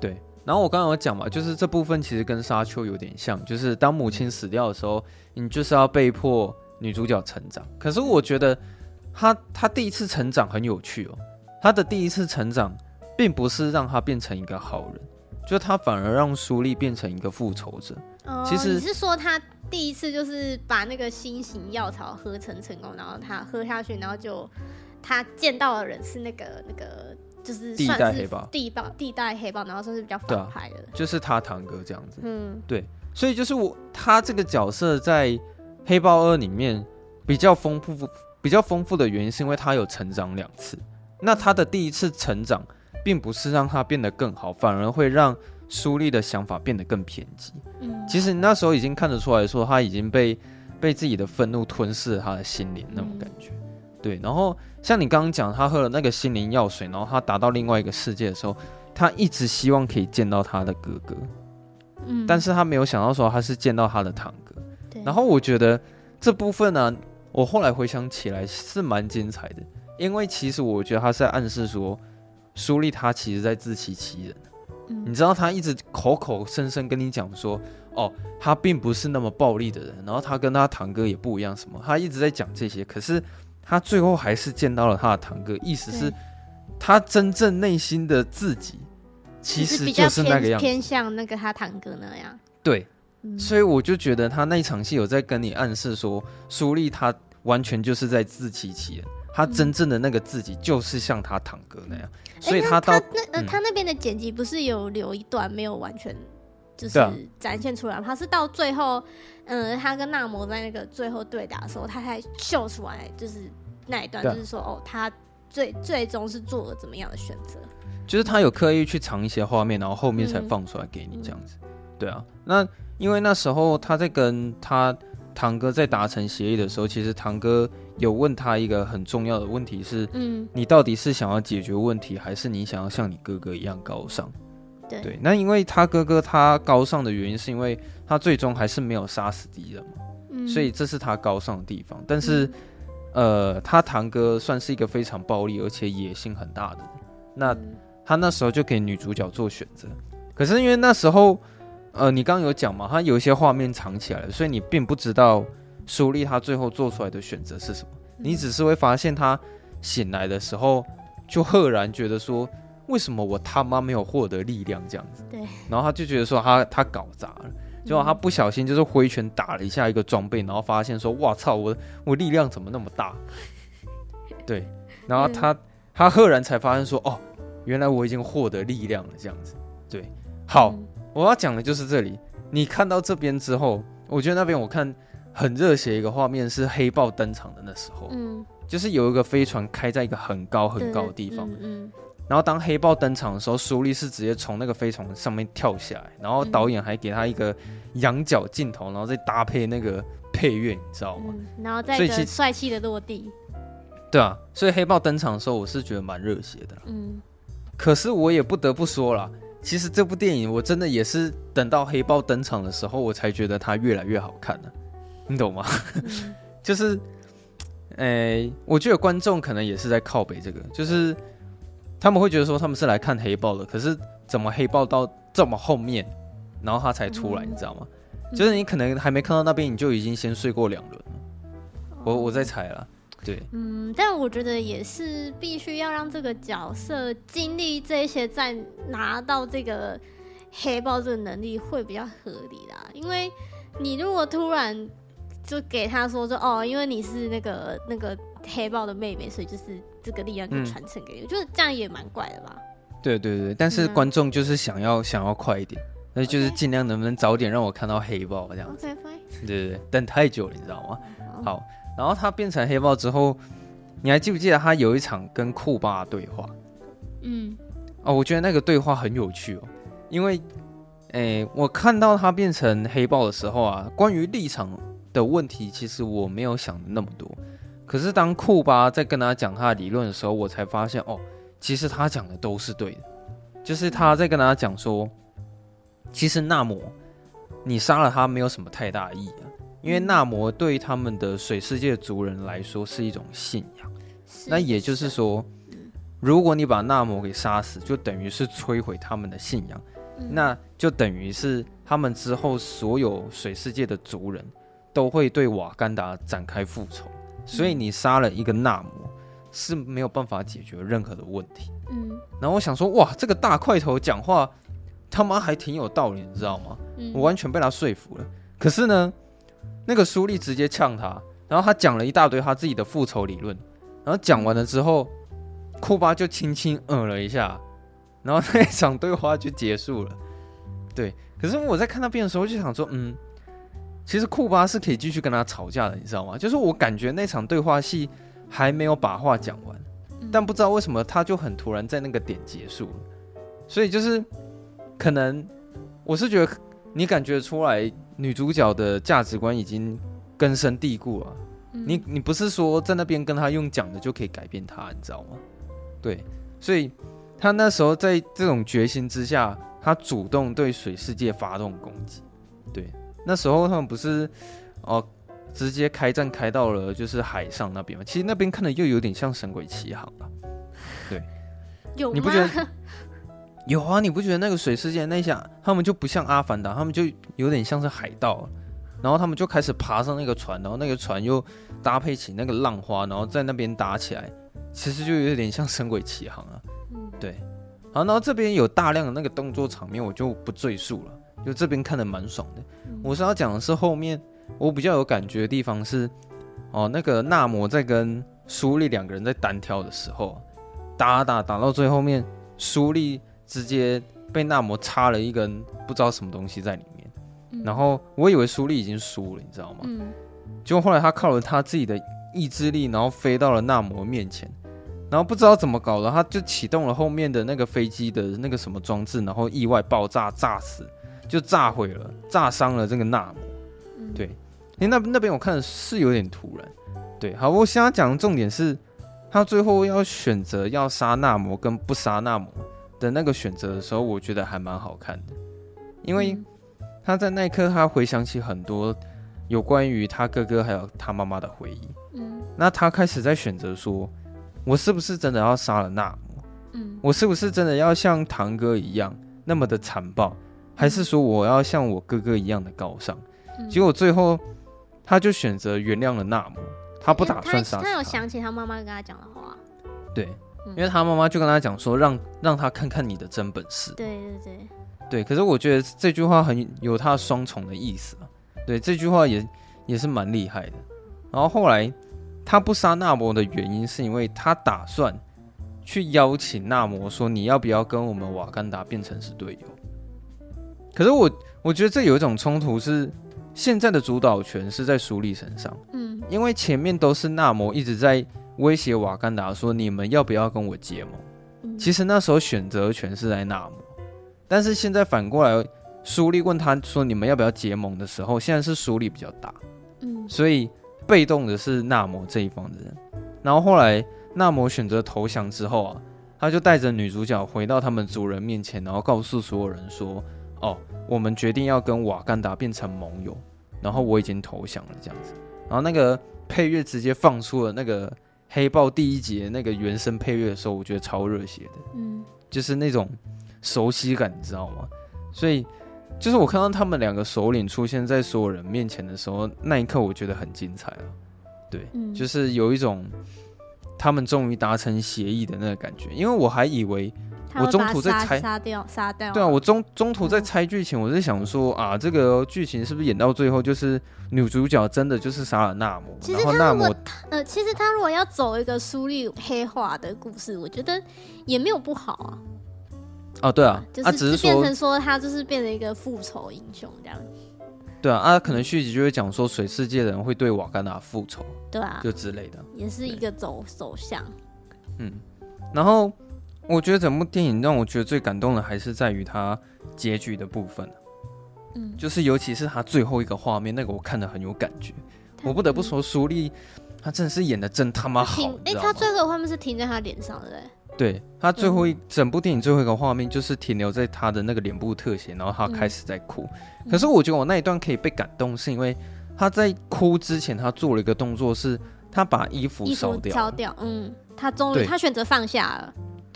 对，然后我刚刚有讲嘛，就是这部分其实跟沙丘有点像，就是当母亲死掉的时候，你就是要被迫女主角成长。可是我觉得。她她第一次成长很有趣哦，她的第一次成长并不是让她变成一个好人，就她反而让苏丽变成一个复仇者。哦，其实你是说他第一次就是把那个新型药草合成成功，然后他喝下去，然后就他见到的人是那个那个就是第一代黑豹，第一代第一代黑豹，然后算是比较反派的，就是他堂哥这样子。嗯，对，所以就是我他这个角色在黑豹二里面比较丰富。比较丰富的原因是因为他有成长两次，那他的第一次成长并不是让他变得更好，反而会让苏丽的想法变得更偏激。嗯，其实你那时候已经看得出来说他已经被被自己的愤怒吞噬了他的心灵那种感觉。嗯、对，然后像你刚刚讲，他喝了那个心灵药水，然后他达到另外一个世界的时候，他一直希望可以见到他的哥哥，嗯，但是他没有想到说他是见到他的堂哥。对，然后我觉得这部分呢、啊。我后来回想起来是蛮精彩的，因为其实我觉得他是在暗示说，苏丽他其实在自欺欺人。嗯，你知道他一直口口声声跟你讲说，哦，他并不是那么暴力的人，然后他跟他堂哥也不一样，什么，他一直在讲这些，可是他最后还是见到了他的堂哥，意思是，他真正内心的自己其实就是那个样子，偏向那个他堂哥那样。对，所以我就觉得他那一场戏有在跟你暗示说，苏丽他。完全就是在自欺欺人，他真正的那个自己就是像他堂哥那样，嗯、所以他到他那呃、嗯、他那边的剪辑不是有留一段没有完全就是展现出来吗？他是到最后，嗯，他跟纳摩在那个最后对打的时候，他才秀出来，就是那一段，就是说哦，他最最终是做了怎么样的选择？就是他有刻意去藏一些画面，然后后面才放出来给你这样子。嗯、对啊，那因为那时候他在跟他。堂哥在达成协议的时候，其实堂哥有问他一个很重要的问题是：嗯，你到底是想要解决问题，还是你想要像你哥哥一样高尚？对，对，那因为他哥哥他高尚的原因，是因为他最终还是没有杀死敌人嘛，嗯，所以这是他高尚的地方。但是，嗯，呃，他堂哥算是一个非常暴力而且野心很大的人，那他那时候就给女主角做选择，可是因为那时候。呃，你刚刚有讲嘛，他有一些画面藏起来了，所以你并不知道苏丽他最后做出来的选择是什么，你只是会发现他醒来的时候就赫然觉得说，为什么我他妈没有获得力量这样子？对，然后他就觉得说他他搞砸了，结果他不小心就是挥拳打了一下一个装备，然后发现说，哇操，我我力量怎么那么大？对，然后他他赫然才发现说，哦，原来我已经获得力量了这样子。对，好。我要讲的就是这里。你看到这边之后，我觉得那边我看很热血一个画面是黑豹登场的那时候，嗯，就是有一个飞船开在一个很高很高的地方，嗯，嗯，然后当黑豹登场的时候，苏丽是直接从那个飞船上面跳下来，然后导演还给他一个仰角镜头，然后再搭配那个配乐，你知道吗？嗯，然后再一个帅气的落地，对啊，所以黑豹登场的时候，我是觉得蛮热血的，嗯，可是我也不得不说了。其实这部电影我真的也是等到黑豹登场的时候，我才觉得它越来越好看了，你懂吗？嗯、就是，诶，我觉得观众可能也是在靠北这个，就是他们会觉得说他们是来看黑豹的，可是怎么黑豹到这么后面，然后他才出来，嗯、你知道吗？就是你可能还没看到那边，你就已经先睡过两轮了。我我在猜了。对，嗯，但我觉得也是必须要让这个角色经历这些，再拿到这个黑豹这个能力会比较合理啦。因为你如果突然就给他说说哦，因为你是那个那个黑豹的妹妹，所以就是这个力量就传承给你，我觉得这样也蛮怪的吧？对对对，但是观众就是想要、嗯、想要快一点，那就是尽量能不能早点让我看到黑豹这样。对对对，等太久了，你知道吗？好，然后他变成黑豹之后，你还记不记得他有一场跟库巴的对话？嗯，哦，我觉得那个对话很有趣哦，因为，诶，我看到他变成黑豹的时候啊，关于立场的问题，其实我没有想那么多。可是当库巴在跟他讲他的理论的时候，我才发现哦，其实他讲的都是对的，就是他在跟他讲说，其实纳摩，你杀了他没有什么太大意义啊。因为纳摩对于他们的水世界族人来说是一种信仰，那也就是说，如果你把纳摩给杀死，就等于是摧毁他们的信仰，那就等于是他们之后所有水世界的族人都会对瓦干达展开复仇，所以你杀了一个纳摩是没有办法解决任何的问题。嗯，然后我想说，哇，这个大块头讲话他妈还挺有道理，你知道吗？我完全被他说服了。可是呢？那个苏利直接呛他，然后他讲了一大堆他自己的复仇理论，然后讲完了之后，库巴就轻轻嗯了一下，然后那一场对话就结束了。对，可是我在看那边的时候就想说，嗯，其实库巴是可以继续跟他吵架的，你知道吗？就是我感觉那场对话戏还没有把话讲完，但不知道为什么他就很突然在那个点结束了，所以就是可能我是觉得你感觉出来。女主角的价值观已经根深蒂固了，嗯、你你不是说在那边跟她用讲的就可以改变她，你知道吗？对，所以她那时候在这种决心之下，她主动对水世界发动攻击。对，那时候他们不是哦，直接开战开到了就是海上那边嘛？其实那边看的又有点像《神鬼奇航》了。对？你不觉得？有啊，你不觉得那个水世界那下，他们就不像阿凡达，他们就有点像是海盗，然后他们就开始爬上那个船，然后那个船又搭配起那个浪花，然后在那边打起来，其实就有点像神鬼奇航啊。嗯，对。好，然后这边有大量的那个动作场面，我就不赘述了，就这边看的蛮爽的。我是要讲的是后面我比较有感觉的地方是，哦，那个纳摩在跟苏丽两个人在单挑的时候，打打打到最后面，苏利。直接被纳摩插了一根不知道什么东西在里面，嗯、然后我以为苏利已经输了，你知道吗？嗯，结果后来他靠了他自己的意志力，然后飞到了纳摩面前，然后不知道怎么搞的，他就启动了后面的那个飞机的那个什么装置，然后意外爆炸，炸死，就炸毁了，炸伤了这个纳摩。嗯、对，哎，那那边我看的是有点突然。对，好，我现在讲的重点是，他最后要选择要杀纳摩跟不杀纳摩。的那个选择的时候，我觉得还蛮好看的，因为他在那一刻，他回想起很多有关于他哥哥还有他妈妈的回忆。嗯，那他开始在选择说，我是不是真的要杀了纳姆？嗯，我是不是真的要像堂哥一样那么的残暴，还是说我要像我哥哥一样的高尚？结果最后，他就选择原谅了纳姆，他不打算杀。他有想起他妈妈跟他讲的话。对。因为他妈妈就跟他讲说，让让他看看你的真本事。对对对，对。可是我觉得这句话很有他双重的意思啊。对，这句话也也是蛮厉害的。然后后来他不杀纳摩的原因，是因为他打算去邀请纳摩说，你要不要跟我们瓦干达变成是队友？可是我我觉得这有一种冲突，是现在的主导权是在苏利身上。嗯，因为前面都是纳摩一直在。威胁瓦干达说：“你们要不要跟我结盟？”嗯、其实那时候选择权是在纳摩，但是现在反过来，苏利问他说：“你们要不要结盟？”的时候，现在是苏利比较大，嗯，所以被动的是纳摩这一方的人。然后后来纳摩选择投降之后啊，他就带着女主角回到他们族人面前，然后告诉所有人说：“哦，我们决定要跟瓦干达变成盟友，然后我已经投降了。”这样子，然后那个配乐直接放出了那个。黑豹第一集那个原声配乐的时候，我觉得超热血的，嗯，就是那种熟悉感，你知道吗？所以，就是我看到他们两个首领出现在所有人面前的时候，那一刻我觉得很精彩啊，对，嗯，就是有一种他们终于达成协议的那个感觉，因为我还以为。我中途在猜杀掉杀掉，对啊，我中中途在猜剧情，我是想说啊，这个剧情是不是演到最后就是女主角真的就是杀了纳摩？其实他如果呃，其实他如果要走一个苏利黑化的故事，我觉得也没有不好啊。哦，对啊，就是变成说他就是变成一个复仇英雄这样。对啊，啊，可能续集就会讲说水世界的人会对瓦干达复仇，对啊，就之类的，也是一个走走向。嗯，然后我觉得整部电影让我觉得最感动的还是在于它结局的部分，嗯，就是尤其是他最后一个画面，那个我看的很有感觉。我不得不说，苏丽他真的是演的真他妈好。哎、欸，他最后画面是停在他脸上的，对对，他最后一、嗯、整部电影最后一个画面就是停留在他的那个脸部特写，然后他开始在哭。嗯、可是我觉得我那一段可以被感动，是因为他在哭之前，他做了一个动作，是他把衣服烧掉，烧掉。嗯，他终于他选择放下了。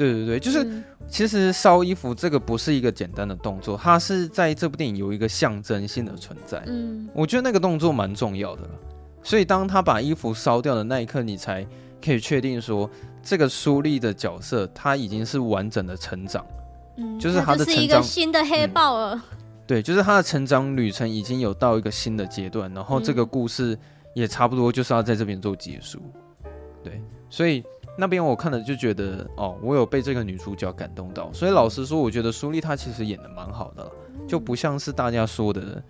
对对对，就是、嗯、其实烧衣服这个不是一个简单的动作，它是在这部电影有一个象征性的存在。嗯，我觉得那个动作蛮重要的。所以当他把衣服烧掉的那一刻，你才可以确定说。这个苏丽的角色，他已经是完整的成长，嗯，就是他的成长，是一个新的黑豹了，嗯。对，就是他的成长旅程已经有到一个新的阶段，然后这个故事也差不多就是要在这边做结束。对，所以那边我看了就觉得，哦，我有被这个女主角感动到。所以老实说，我觉得苏丽她其实演的蛮好的，就不像是大家说的，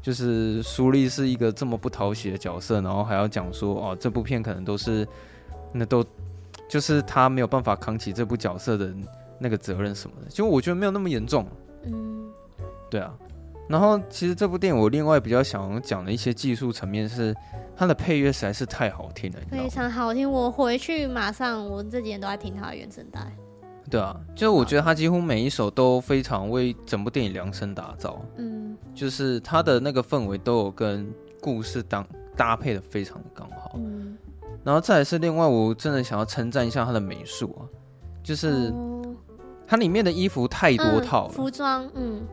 就是苏丽是一个这么不讨喜的角色，然后还要讲说，哦，这部片可能都是那都。就是她没有办法扛起这部角色的那个责任什么的，就我觉得没有那么严重。嗯，对啊。然后其实这部电影我另外比较想讲的一些技术层面是，它的配乐实在是太好听了，非常好听。我回去马上，我这几天都在听它的原声带。对啊，就我觉得它几乎每一首都非常为整部电影量身打造。嗯，就是它的那个氛围都有跟故事当搭配的非常的刚好。嗯。然后再来是另外，我真的想要称赞一下它的美术啊，就是它里面的衣服太多套了，嗯、服装，嗯，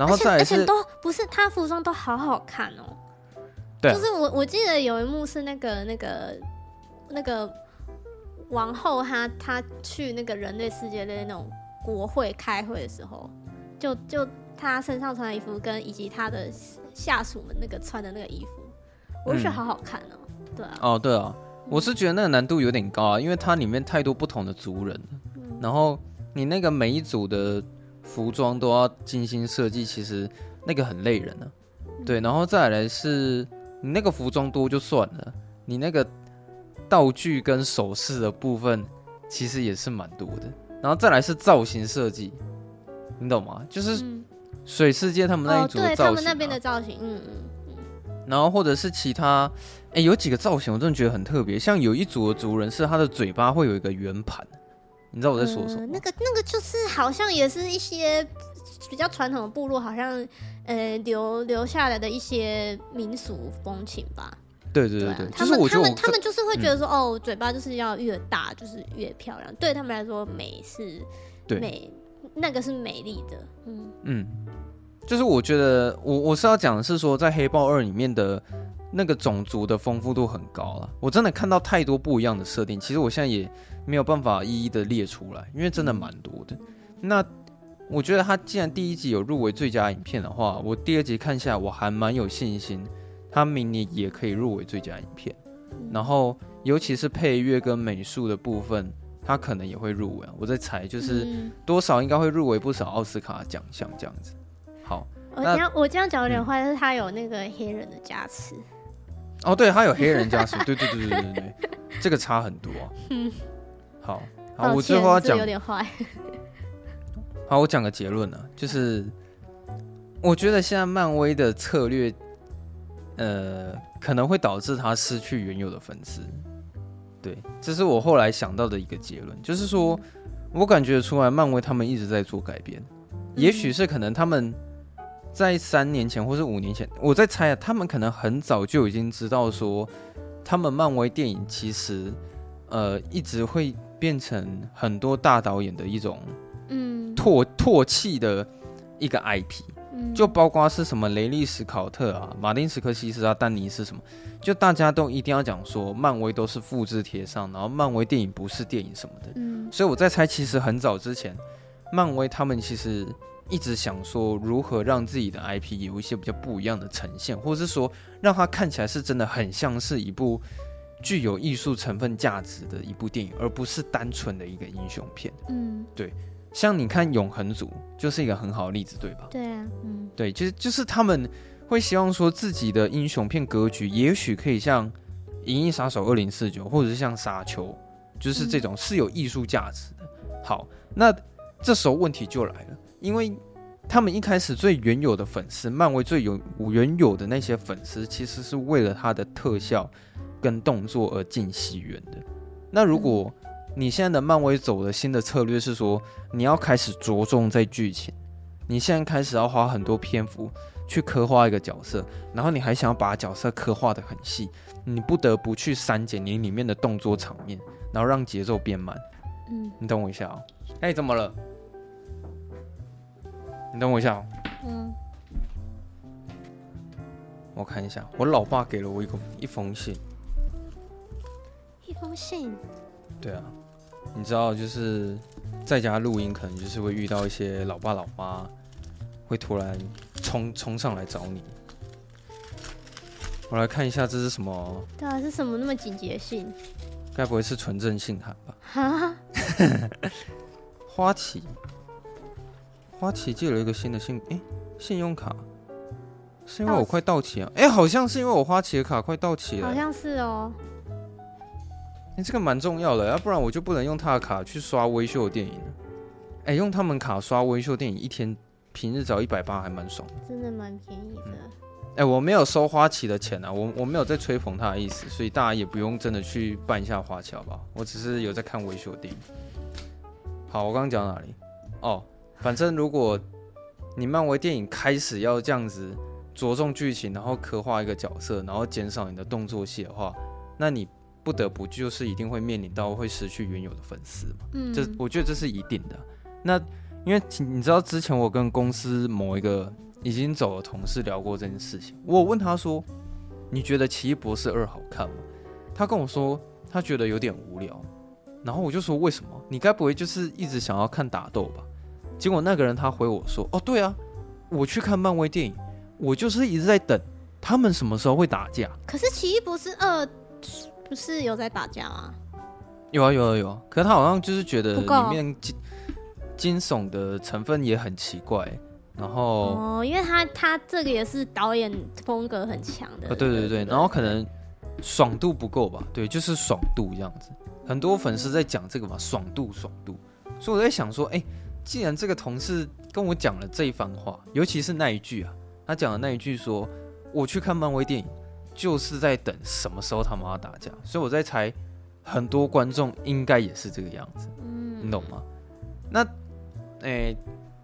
然后再而且都不是，他服装都好好看哦，对、啊，就是我我记得有一幕是那个那个那个王后她她去那个人类世界的那种国会开会的时候，就就她身上穿的衣服跟以及她的下属们那个穿的那个衣服，我就觉得好好看哦，嗯、对啊，哦对啊。我是觉得那个难度有点高啊，因为它里面太多不同的族人，然后你那个每一组的服装都要精心设计，其实那个很累人啊。对，然后再来是你那个服装多就算了，你那个道具跟首饰的部分其实也是蛮多的，然后再来是造型设计，你懂吗？就是水世界他们那一组的造型啊，对他们那边的造型，嗯嗯。然后或者是其他，哎、欸，有几个造型我真的觉得很特别，像有一组的族人是他的嘴巴会有一个圆盘，你知道我在说什么？呃、那个那个就是好像也是一些比较传统的部落，好像呃留留下来的一些民俗风情吧。对对对对，他们他们他们就是会觉得说，嗯、哦，嘴巴就是要越大就是越漂亮，对他们来说美是美，那个是美丽的，嗯嗯。就是我觉得我我是要讲的是说，在《黑豹二》里面的那个种族的丰富度很高了。我真的看到太多不一样的设定，其实我现在也没有办法一一的列出来，因为真的蛮多的。那我觉得他既然第一集有入围最佳影片的话，我第二集看下来我还蛮有信心，他明年也可以入围最佳影片。然后尤其是配乐跟美术的部分，他可能也会入围。我在猜，就是多少应该会入围不少奥斯卡奖项这样子。好，我这样我这样讲有点坏，但是他有那个黑人的加持。哦，对，他有黑人家属，对对对对对对，这个差很多。嗯，好，好，我最后要讲有点坏。好，我讲个结论呢，就是我觉得现在漫威的策略，呃，可能会导致他失去原有的粉丝。对，这是我后来想到的一个结论，就是说我感觉出来漫威他们一直在做改变，也许是可能他们。在三年前或是五年前，我在猜啊，他们可能很早就已经知道说，他们漫威电影其实，呃，一直会变成很多大导演的一种，嗯，唾唾弃的一个 IP，就包括是什么雷利史考特啊、马丁史科西斯啊、丹尼斯什么，就大家都一定要讲说，漫威都是复制贴上，然后漫威电影不是电影什么的，嗯，所以我在猜，其实很早之前，漫威他们其实。一直想说如何让自己的 IP 有一些比较不一样的呈现，或者是说让它看起来是真的很像是一部具有艺术成分价值的一部电影，而不是单纯的一个英雄片。嗯，对。像你看《永恒族》就是一个很好的例子，对吧？对啊，嗯，对，其实就是他们会希望说自己的英雄片格局，也许可以像《银翼杀手二零四九》，或者是像《沙丘》，就是这种是有艺术价值的。好，那这时候问题就来了，因为他们一开始最原有的粉丝，漫威最有原有的那些粉丝，其实是为了他的特效跟动作而进戏院的。那如果你现在的漫威走的新的策略是说，你要开始着重在剧情，你现在开始要花很多篇幅去刻画一个角色，然后你还想要把角色刻画的很细，你不得不去删减你里面的动作场面，然后让节奏变慢。嗯，你等我一下哦。哎，怎么了？你等我一下哦。嗯。我看一下，我老爸给了我一个一封信。一封信。对啊。你知道，就是在家录音，可能就是会遇到一些老爸老妈，会突然冲冲上来找你。我来看一下，这是什么？对啊，是什么那么紧急的信？该不会是纯正信函吧？哈，花旗，花旗借了一个新的信，哎，信用卡，是因为我快到期啊？哎，好像是因为我花旗的卡快到期了，好像是哦。你、这个蛮重要的，要不然我就不能用他的卡去刷微秀电影。哎、欸，用他们卡刷微秀电影，一天平日只要一百八，还蛮爽。真的蛮便宜的。哎、欸，我没有收花旗的钱啊，我我没有在吹捧他的意思，所以大家也不用真的去办一下花旗，好不好？我只是有在看微秀电影。好，我刚刚讲哪里？哦，反正如果你漫威电影开始要这样子着重剧情，然后刻画一个角色，然后减少你的动作戏的话，那你。不得不就是一定会面临到会失去原有的粉丝嘛？嗯，这我觉得这是一定的。那因为你知道之前我跟公司某一个已经走的同事聊过这件事情，我问他说：“你觉得奇异博士二好看吗？”他跟我说他觉得有点无聊。然后我就说：“为什么？你该不会就是一直想要看打斗吧？”结果那个人他回我说：“哦，对啊，我去看漫威电影，我就是一直在等他们什么时候会打架。”可是奇异博士二。不是有在打架吗？有啊有啊有啊，可是他好像就是觉得里面惊惊悚的成分也很奇怪，然后哦，因为他他这个也是导演风格很强的，对对对，然后可能爽度不够吧，对，就是爽度这样子，很多粉丝在讲这个嘛，爽度爽度，所以我在想说，哎，既然这个同事跟我讲了这一番话，尤其是那一句啊，他讲的那一句说，我去看漫威电影。就是在等什么时候他们要打架，所以我在猜，很多观众应该也是这个样子，嗯，你懂吗？那，诶、欸，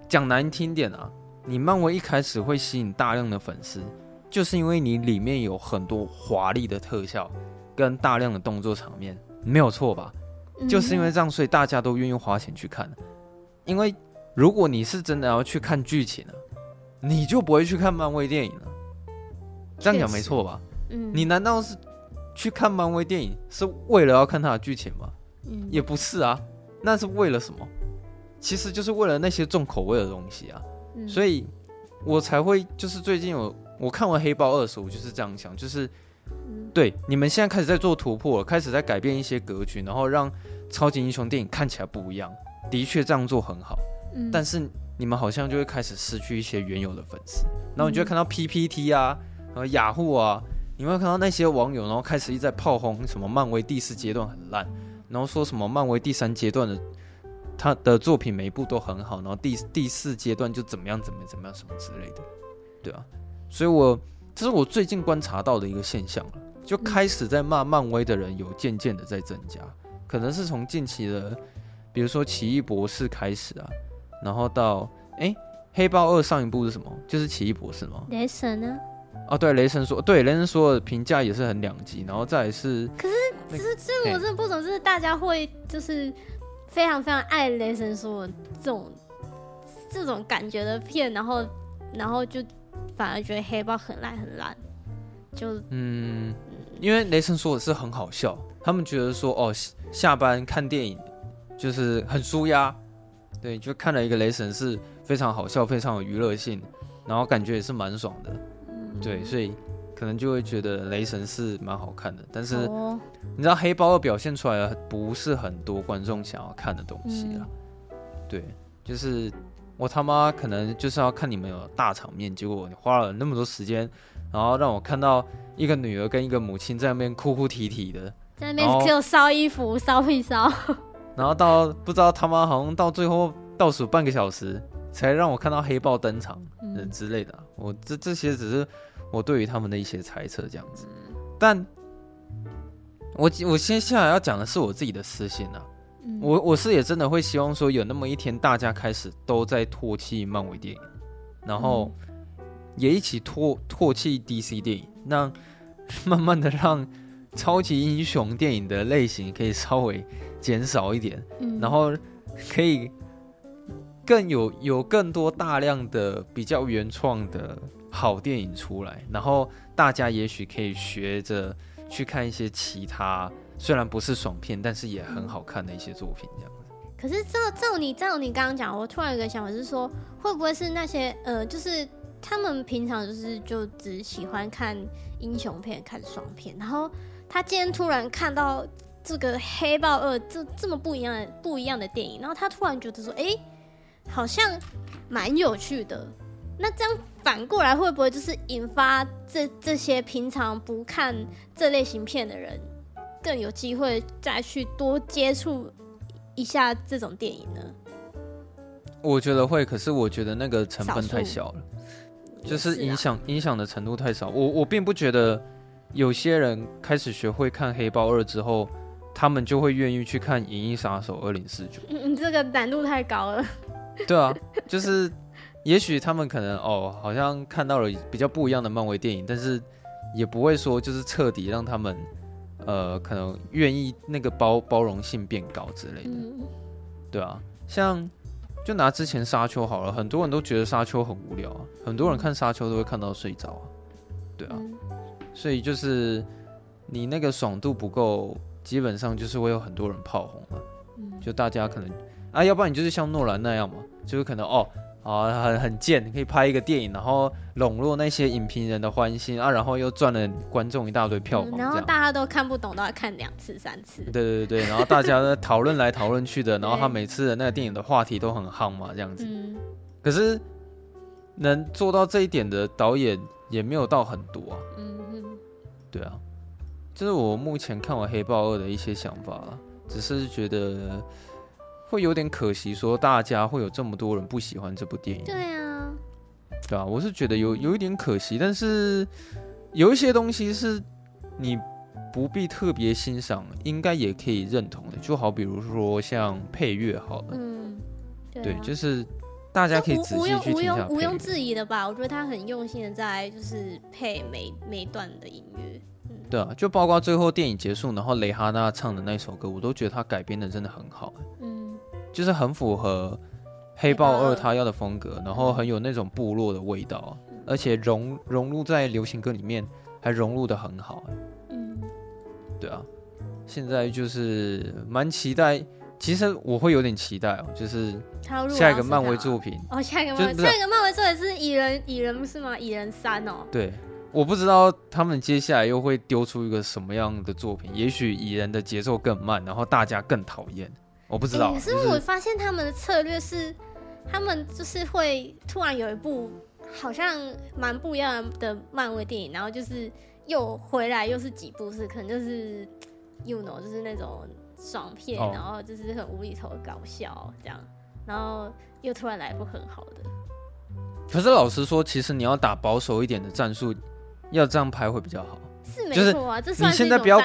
讲难听点啊，你漫威一开始会吸引大量的粉丝，就是因为你里面有很多华丽的特效跟大量的动作场面，没有错吧？就是因为这样，所以大家都愿意花钱去看。因为如果你是真的要去看剧情啊，你就不会去看漫威电影了。这样讲没错吧？嗯，你难道是去看漫威电影是为了要看它的剧情吗？嗯，也不是啊，那是为了什么？其实就是为了那些重口味的东西啊。嗯，所以我才会就是最近有我看完黑豹二的时候，我就是这样想，就是对你们现在开始在做突破了，开始在改变一些格局，然后让超级英雄电影看起来不一样。的确这样做很好，嗯，但是你们好像就会开始失去一些原有的粉丝，然后你就会看到 PPT 啊，和雅虎啊。你会看到那些网友，然后开始一直在炮轰什么漫威第四阶段很烂，然后说什么漫威第三阶段的他的作品每一部都很好，然后第第四阶段就怎么样怎么样怎么样什么之类的，对啊，所以我这是我最近观察到的一个现象了，就开始在骂漫威的人有渐渐的在增加，可能是从近期的，比如说奇异博士开始啊，然后到哎黑豹二上一部是什么？就是奇异博士吗？雷神呢？哦，对，雷神说，对，雷神说的评价也是很两极，然后再来是，可是，可是，这我真的不懂，就是大家会就是非常非常爱雷神说的这种这种感觉的片，然后然后就反而觉得黑豹很烂很烂，就嗯，因为雷神说的是很好笑，他们觉得说哦，下班看电影就是很舒压，对，就看了一个雷神是非常好笑，非常有娱乐性，然后感觉也是蛮爽的。对，所以可能就会觉得雷神是蛮好看的，但是你知道黑豹二表现出来的不是很多观众想要看的东西啊。对，就是我他妈可能就是要看你们有大场面，结果你花了那么多时间，然后让我看到一个女儿跟一个母亲在那边哭哭啼啼的，在那边只有烧衣服、烧屁烧，然后到不知道他妈好像到最后倒数半个小时才让我看到黑豹登场，嗯。之类的。我这这些只是我对于他们的一些猜测这样子，但我我接下来要讲的是我自己的私心啊。我我是也真的会希望说有那么一天，大家开始都在唾弃漫威电影，然后也一起唾唾弃 DC 电影，那 慢慢的让超级英雄电影的类型可以稍微减少一点，然后可以更有有更多大量的比较原创的好电影出来，然后大家也许可以学着去看一些其他。虽然不是爽片，但是也很好看的一些作品，这样子。可是照照你照你刚刚讲，我突然有个想法是说，会不会是那些呃，就是他们平常就是就只喜欢看英雄片、看爽片，然后他今天突然看到这个黑豹二这这么不一样的不一样的电影，然后他突然觉得说，哎、欸，好像蛮有趣的。那这样反过来会不会就是引发这这些平常不看这类型片的人？更有机会再去多接触一下这种电影呢？我觉得会，可是我觉得那个成分太小了，就是影响影响的程度太少。我我并不觉得有些人开始学会看《黑豹二》之后，他们就会愿意去看《银翼杀手二零四九》。你这个难度太高了。对啊，就是也许他们可能哦，好像看到了比较不一样的漫威电影，但是也不会说就是彻底让他们。呃，可能愿意那个包包容性变高之类的，嗯、对啊，像就拿之前沙丘好了，很多人都觉得沙丘很无聊啊，很多人看沙丘都会看到睡着啊，对啊，嗯、所以就是你那个爽度不够，基本上就是会有很多人炮轰了，嗯、就大家可能啊，要不然你就是像诺兰那样嘛，就是可能哦。啊，很很贱，可以拍一个电影，然后笼络那些影评人的欢心啊，然后又赚了观众一大堆票房，嗯，然后大家都看不懂，都要看两次、三次。对对对，然后大家在讨论来讨论去的，然后他每次的那个电影的话题都很夯嘛，这样子。嗯。可是能做到这一点的导演也没有到很多啊。嗯哼。对啊，这是我目前看完《黑豹二》的一些想法了，只是觉得。会有点可惜，说大家会有这么多人不喜欢这部电影。对啊，对啊，我是觉得有有一点可惜，但是有一些东西是你不必特别欣赏，应该也可以认同的。就好比如说像配乐，好了，嗯，对，啊、对，就是大家可以仔细去听一下，毋庸置疑的吧？我觉得他很用心的在就是配每每一段的音乐。嗯，对啊，就包括最后电影结束，然后蕾哈娜唱的那首歌，我都觉得他改编的真的很好。嗯。就是很符合黑豹二他要的风格，然后很有那种部落的味道，而且融融入在流行歌里面，还融入的很好。嗯，对啊，现在就是蛮期待，其实我会有点期待哦，就是下一个漫威作品哦，下一个漫威，下一个漫威作品是蚁人，蚁人不是吗？蚁人三哦，对，我不知道他们接下来又会丢出一个什么样的作品，也许蚁人的节奏更慢，然后大家更讨厌。我不知道，可是我发现他们的策略是，他们就是会突然有一部好像蛮不一样的漫威电影，然后就是又回来又是几部是可能就是 you know 就是那种爽片，然后就是很无厘头的搞笑这样，然后又突然来一部很好的。可是老实说，其实你要打保守一点的战术，要这样拍会比较好。是没错啊，就是你现在不要，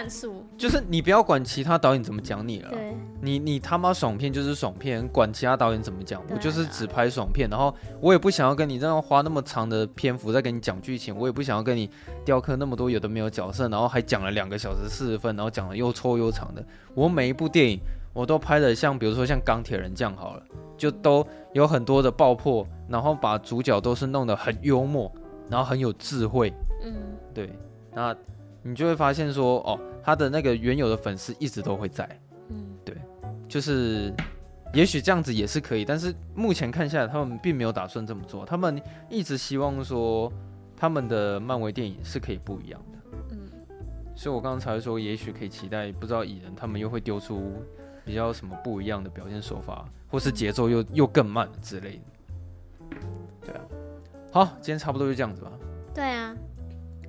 就是你不要管其他导演怎么讲你了。对，你你他妈爽片就是爽片，管其他导演怎么讲，我就是只拍爽片。然后我也不想要跟你这样花那么长的篇幅在跟你讲剧情，我也不想要跟你雕刻那么多有的没有角色，然后还讲了两个小时四十分，然后讲的又臭又长的。我每一部电影我都拍的像，比如说像钢铁人这样好了，就都有很多的爆破，然后把主角都是弄得很幽默，然后很有智慧。嗯，对。那你就会发现说，哦，他的那个原有的粉丝一直都会在，嗯，对，就是，也许这样子也是可以，但是目前看下来，他们并没有打算这么做，他们一直希望说，他们的漫威电影是可以不一样的，嗯，所以我刚刚才说，也许可以期待，不知道蚁人他们又会丢出比较什么不一样的表现手法，或是节奏又又更慢之类的，对啊。好，今天差不多就这样子吧。对啊，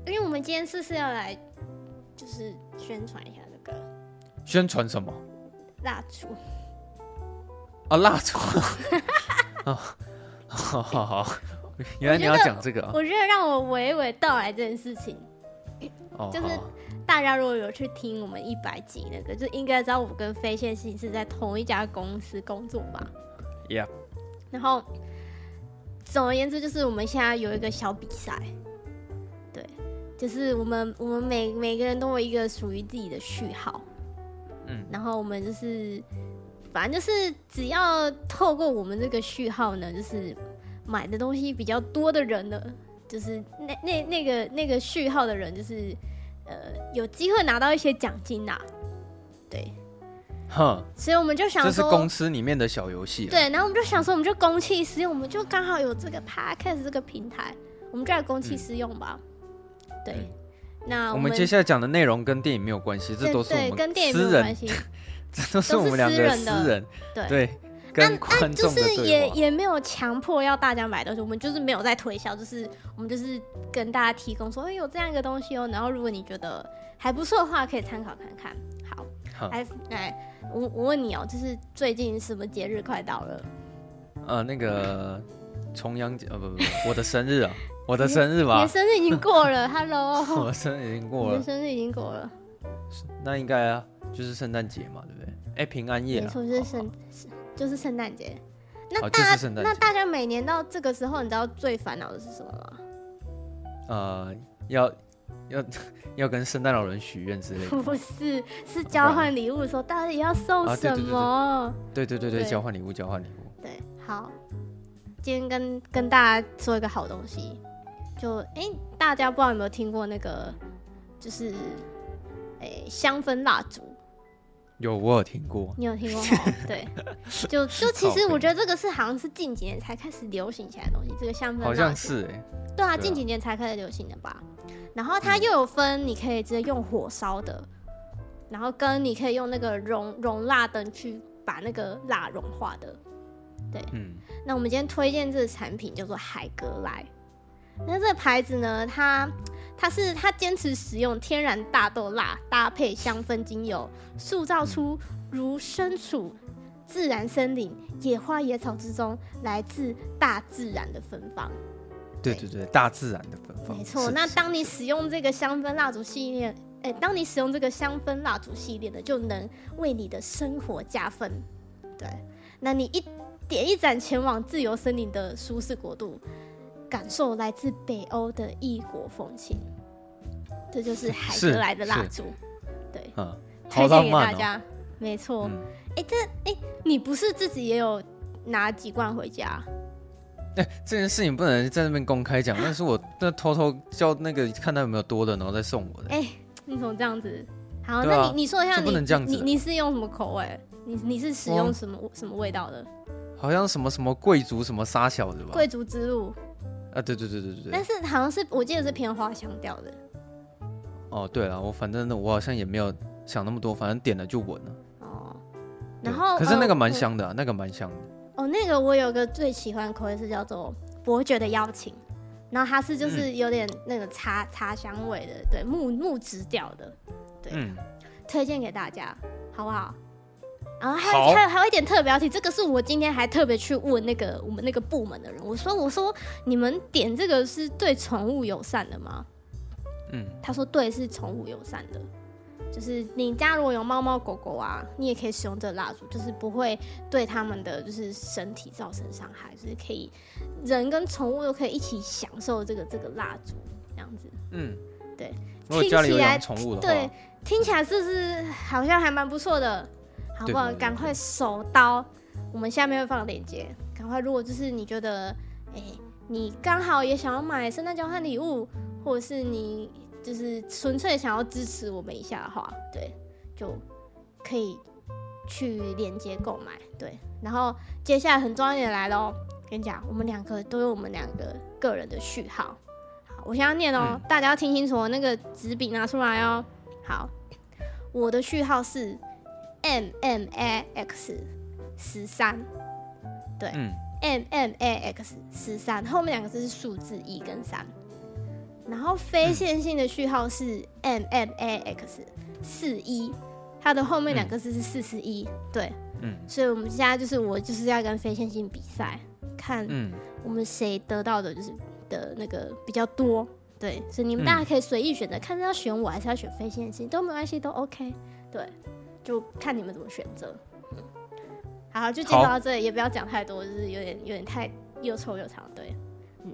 因为我们今天是是要来，就是宣传一下这个。宣传什么？蜡烛。啊，蜡烛。哦，好好好，原来你要讲这个啊。我觉得让我娓娓道来这件事情。哦。就是大家如果有去听我们一百集那个，就应该知道我跟飞线性是在同一家公司工作吧。Yeah。然后。总而言之，就是我们现在有一个小比赛，对，就是我们我们每每个人都有一个属于自己的序号，嗯，然后我们就是，反正就是只要透过我们这个序号呢，就是买的东西比较多的人呢，就是那那那个那个序号的人，就是呃有机会拿到一些奖金呐，对。哼，所以我们就想说，这是公司里面的小游戏。对，然后我们就想说，我们就公器私用，我们就刚好有这个 podcast 这个平台，我们就来公器私用吧。嗯、对，嗯、那我们，接下来讲的内容跟电影没有关系，这都是我们跟电影没有关系，这都是我们两个人私人。对对，跟观众就是也也没有强迫要大家买东西，我们就是没有在推销，就是我们就是跟大家提供说，哎，有这样一个东西哦，然后如果你觉得还不错的话，可以参考看看。好，好来来。我我问你哦，就是最近什么节日快到了？呃，那个重阳节，呃，不不不，我的生日啊，我的生日吧？你的生日已经过了，Hello，我的生日已经过了，你的生日已经过了，那应该啊，就是圣诞节嘛，对不对？哎，平安夜，没错，就是圣，就是圣诞节。那大家，那大家每年到这个时候，你知道最烦恼的是什么吗？呃，要。要 要跟圣诞老人许愿之类的，不是，是交换礼物的时候，到底要送什么？对对对对，交换礼物，交换礼物。对，好，今天跟跟大家说一个好东西，就哎，大家不知道有没有听过那个，就是哎香氛蜡烛。有，我有听过。你有听过吗？对，就 就其实我觉得这个是好像是近几年才开始流行起来的东西，这个香氛。好像是哎。对啊，近几年才开始流行的吧。然后它又有分，你可以直接用火烧的，嗯、然后跟你可以用那个熔熔蜡灯去把那个蜡融化的，对，嗯。那我们今天推荐这个产品叫做海格莱，那这个牌子呢，它它是它坚持使用天然大豆蜡搭配香氛精油，塑造出如身处自然森林、野花野草之中，来自大自然的芬芳。对对对，大自然的芬芳。没错，那当你使用这个香氛蜡烛系列，哎，当你使用这个香氛蜡烛系列的，就能为你的生活加分。对，那你一点一盏前往自由森林的舒适国度，感受来自北欧的异国风情。这就是海格莱的蜡烛。对，嗯，推荐给大家。哦、没错，哎、嗯，这哎，你不是自己也有拿几罐回家？哎、欸，这件事情不能在那边公开讲，但是我那偷偷叫那个看他有没有多的，然后再送我的。哎、欸，你怎么这样子？好，啊、那你你说一下。你你是用什么口味？你你是使用什么什么味道的？好像什么什么贵族什么沙小的吧？贵族之路。啊，对对对对对对。但是好像是我记得是偏花香调的。哦，对了，我反正我好像也没有想那么多，反正点了就闻了。哦。然后，可是那个蛮香的、那个蛮香的。哦，那个我有个最喜欢的口味是叫做伯爵的邀请，然后它是就是有点那个茶、嗯、茶香味的，对木木质调的，对，嗯、推荐给大家，好不好？然后还有还有还有一点特别提，这个是我今天还特别去问那个我们那个部门的人，我说我说你们点这个是对宠物友善的吗？嗯，他说对，是宠物友善的。就是你家如果有猫猫狗狗啊，你也可以使用这个蜡烛，就是不会对他们的就是身体造成伤害，就是可以人跟宠物都可以一起享受这个这个蜡烛这样子。嗯，对。听起来宠物的对，听起来是不是好像还蛮不错的？好不好？赶快手刀，我们下面会放链接。赶快，如果就是你觉得，哎、欸，你刚好也想要买圣诞交换礼物，或者是你。就是纯粹想要支持我们一下的话，对，就可以去链接购买。对，然后接下来很重要一点来喽，跟你讲，我们两个都有我们两个个人的序号。好，我先要念哦，嗯、大家要听清楚，那个纸笔拿出来哦。好，我的序号是 M M A X 十三。对，嗯，M M A X 十三，后面两个字是数字一跟三。然后非线性的序号是 M M A X 四一，它的后面两个字是四十一。对，嗯，所以我们现在就是我就是要跟非线性比赛，看我们谁得到的就是的那个比较多。对，所以你们大家可以随意选择，看是要选我还是要选非线性都没关系，都 OK。对，就看你们怎么选择。嗯，好，就介绍到这里，也不要讲太多，就是有点有点太又臭又长。对，嗯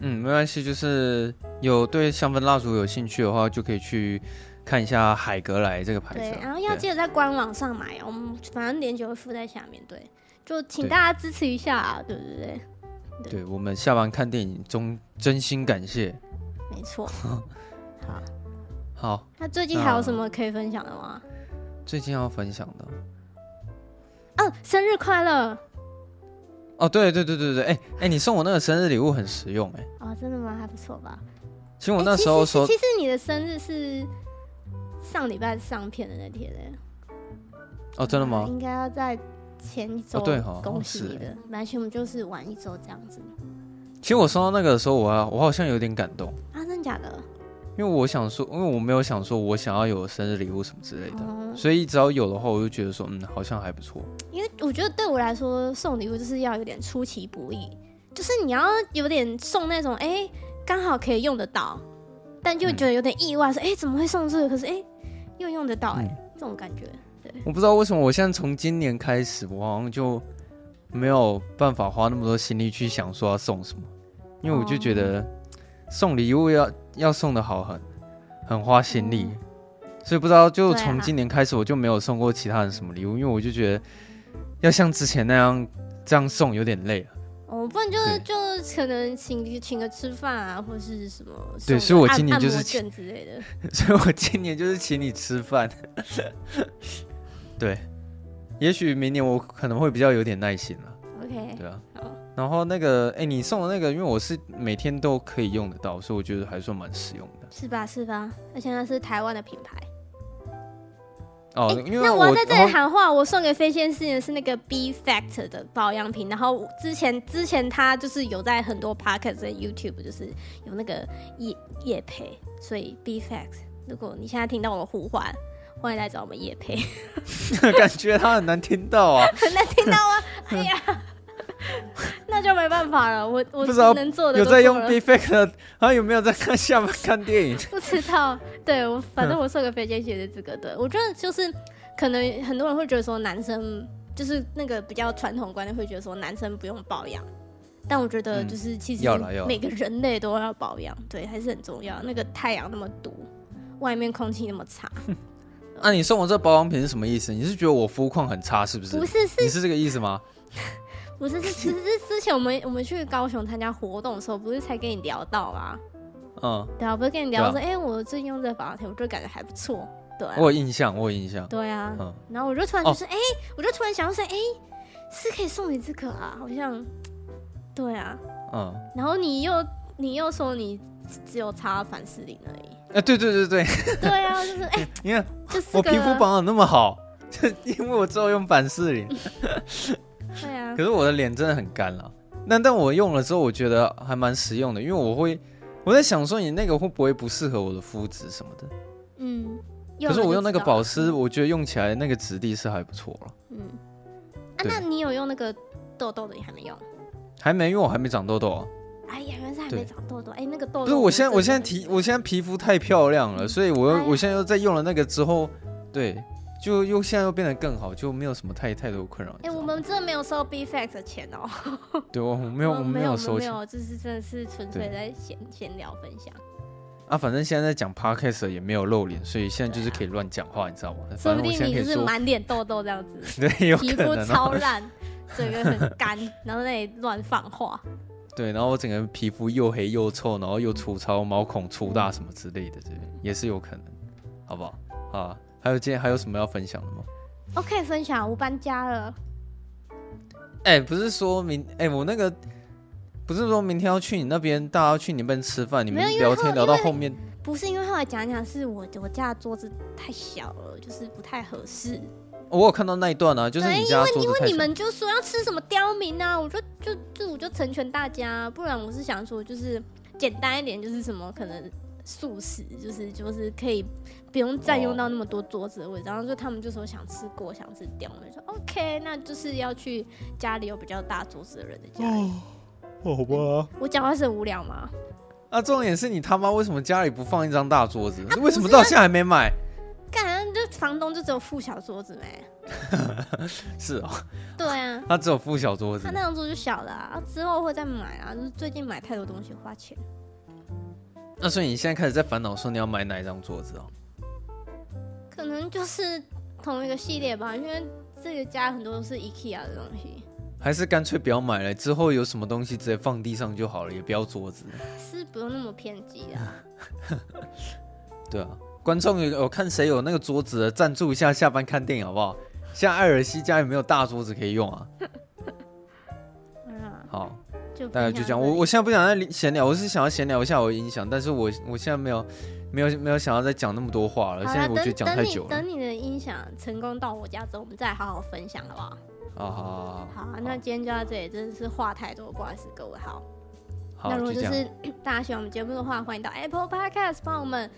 嗯，没关系，就是有对香氛蜡烛有兴趣的话，就可以去看一下海格莱这个牌子。对，然后要记得在官网上买哦，我们反正链接会附在下面。对，就请大家支持一下啊，对不对，对？对，对我们下班看电影中真心感谢。没错，好，好。那最近还有什么可以分享的吗？最近要分享的，哦，生日快乐！哦，对对对对对，哎哎，你送我那个生日礼物很实用，哎。哦，真的吗？还不错吧？其实我那时候说，其实你的生日是上礼拜上片的那天嘞。哦，真的吗？应该要在前一周。对哈，恭喜你的。完全我们就是晚一周这样子。其实我收到那个的时候，我我好像有点感动啊，真的假的？因为我想说，因为我没有想说我想要有生日礼物什么之类的，嗯、所以只要有的话，我就觉得说，嗯，好像还不错。因为我觉得对我来说，送礼物就是要有点出其不意，就是你要有点送那种，哎、欸，刚好可以用得到，但就觉得有点意外，说，哎、怎么会送这个？可是，哎、欸，又用得到、欸，哎、嗯，这种感觉。对，我不知道为什么，我现在从今年开始，我好像就。没有办法花那么多心力去想说要送什么，因为我就觉得送礼物要要送的好很很花心力，所以不知道就从今年开始我就没有送过其他人什么礼物，因为我就觉得要像之前那样这样送有点累了。哦，不然就是就可能请请个吃饭啊，或者是什么？对，所以我今年就是请之类的，所以我今年就是请你吃饭。对。也许明年我可能会比较有点耐心了。OK，对啊。好。然后那个，哎，你送的那个，因为我是每天都可以用得到，所以我觉得还算蛮实用的。是吧？是吧？而且那是台湾的品牌。哦，因为我那我要在这里喊话，我送给飞仙师的是那个 B Factor 的保养品。然后之前之前他就是有在很多 Podcast 在 YouTube 就是有那个业业配，所以 B Factor，如果你现在听到我的呼唤。欢迎来找我们业配，感觉他很难听到啊，很难听到啊！哎呀，那就没办法了，我我不知道能做的有在用 B Factor，他有没有在看下面看电影？不知道，对我反正我送个飞机姐的资格，对我觉得就是可能很多人会觉得说男生就是那个比较传统观念会觉得说男生不用保养，但我觉得就是其实每个人类都要保养，对，还是很重要。那个太阳那么毒，外面空气那么差。那、啊、你送我这保养品是什么意思？你是觉得我肤况很差是不是？不是，是你是这个意思吗？不是，是其实 是之前我们我们去高雄参加活动的时候，不是才跟你聊到吗？嗯，对啊，不是跟你聊说，哎、我最近用这个保养品，我就感觉还不错。对、啊，我有印象，我有印象。对啊，嗯，然后我就突然就是，哎、哦欸，我就突然想到说，哎、欸，是可以送你这个啊，好像，对啊，嗯，然后你又你又说你只有擦凡士林而已。哎，对对对对，对啊，就是哎，你看，我皮肤保养那么好，就 因为我只有用凡士林。对啊，可是我的脸真的很干了。那但我用了之后，我觉得还蛮实用的，因为我会我在想说，你那个会不会不适合我的肤质什么的？嗯。可是我用那个保湿，我觉得用起来那个质地是还不错了。嗯。啊，那你有用那个痘痘的？你还没用？还没，因为我还没长痘痘啊。哎呀，原来是还没长痘痘。哎，那个痘痘。不是，我现在我现在皮我现在皮肤太漂亮了，所以我又我现在又在用了那个之后，对，就又现在又变得更好，就没有什么太太多困扰。哎，我们真的没有收 B Factor 的钱哦。对，我没有，我没有收钱。没有，这是真的是纯粹在闲闲聊分享。啊，反正现在在讲 Podcast 也没有露脸，所以现在就是可以乱讲话，你知道吗？说不定你就是满脸痘痘这样子，对，有 可能。皮肤超烂，整个很干，然后在那里乱放话。对，然后我整个皮肤又黑又臭，然后又粗糙，毛孔粗大什么之类的，这边也是有可能，好不好？啊，还有今天还有什么要分享的吗？OK，分享，我搬家了。哎，不是说明哎，我那个不是说明天要去你那边，大家要去你那边吃饭，你们聊天聊到后面，不是因为后来讲讲，是我我家的桌子太小了，就是不太合适。我有看到那一段啊，就是你家。因为因为你们就说要吃什么刁民啊，我就就就我就成全大家，不然我是想说就是简单一点，就是什么可能素食，就是就是可以不用占用到那么多桌子的位置。然后就他们就说想吃锅，想吃雕，我就，说 OK，那就是要去家里有比较大桌子的人的家里。哦，好吧。我讲话是很无聊吗？啊，重点是你他妈为什么家里不放一张大桌子？啊、为什么到现在还没买？干，就房东就只有附小桌子没？是哦。对啊。他只有附小桌子。他那张桌就小了啊，之后会再买啊。就是最近买太多东西花钱。那所以你现在开始在烦恼说你要买哪一张桌子哦？可能就是同一个系列吧，因为这个家很多都是 IKEA 的东西。还是干脆不要买了，之后有什么东西直接放地上就好了，也不要桌子。是不用那么偏激啊。对啊。观众有，我看谁有那个桌子，赞助一下，下班看电影好不好？像艾尔西家有没有大桌子可以用啊？好，大概就这样。我我现在不想再闲聊，我是想要闲聊一下我的音响，但是我我现在没有没有没有想要再讲那么多话了。现在我觉得讲太久了。等你的音响成功到我家之后，我们再好好分享好不好？好好好。好，那今天就到这里，真的是话太多，不好意思各位。好，那如果就是 大家喜欢我们节目的话，欢迎到 Apple Podcast 帮我们。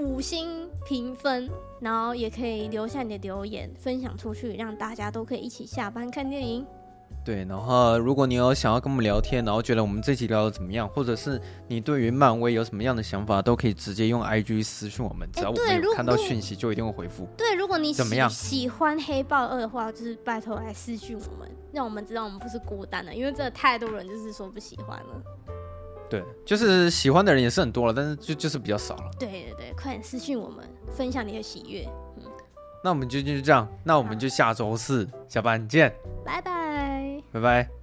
五星评分，然后也可以留下你的留言，分享出去，让大家都可以一起下班看电影。对，然后如果你有想要跟我们聊天，然后觉得我们这集聊的怎么样，或者是你对于漫威有什么样的想法，都可以直接用 IG 私讯我们，只要我们有看到讯息就一定会回复。对，如果你怎么样喜欢黑豹二的话，就是拜托来私讯我们，让我们知道我们不是孤单的，因为真的太多人就是说不喜欢了。对，就是喜欢的人也是很多了，但是就就是比较少了。对对对，快点私讯我们，分享你的喜悦。嗯，那我们就就这样，那我们就下周四下班见，拜拜，拜拜。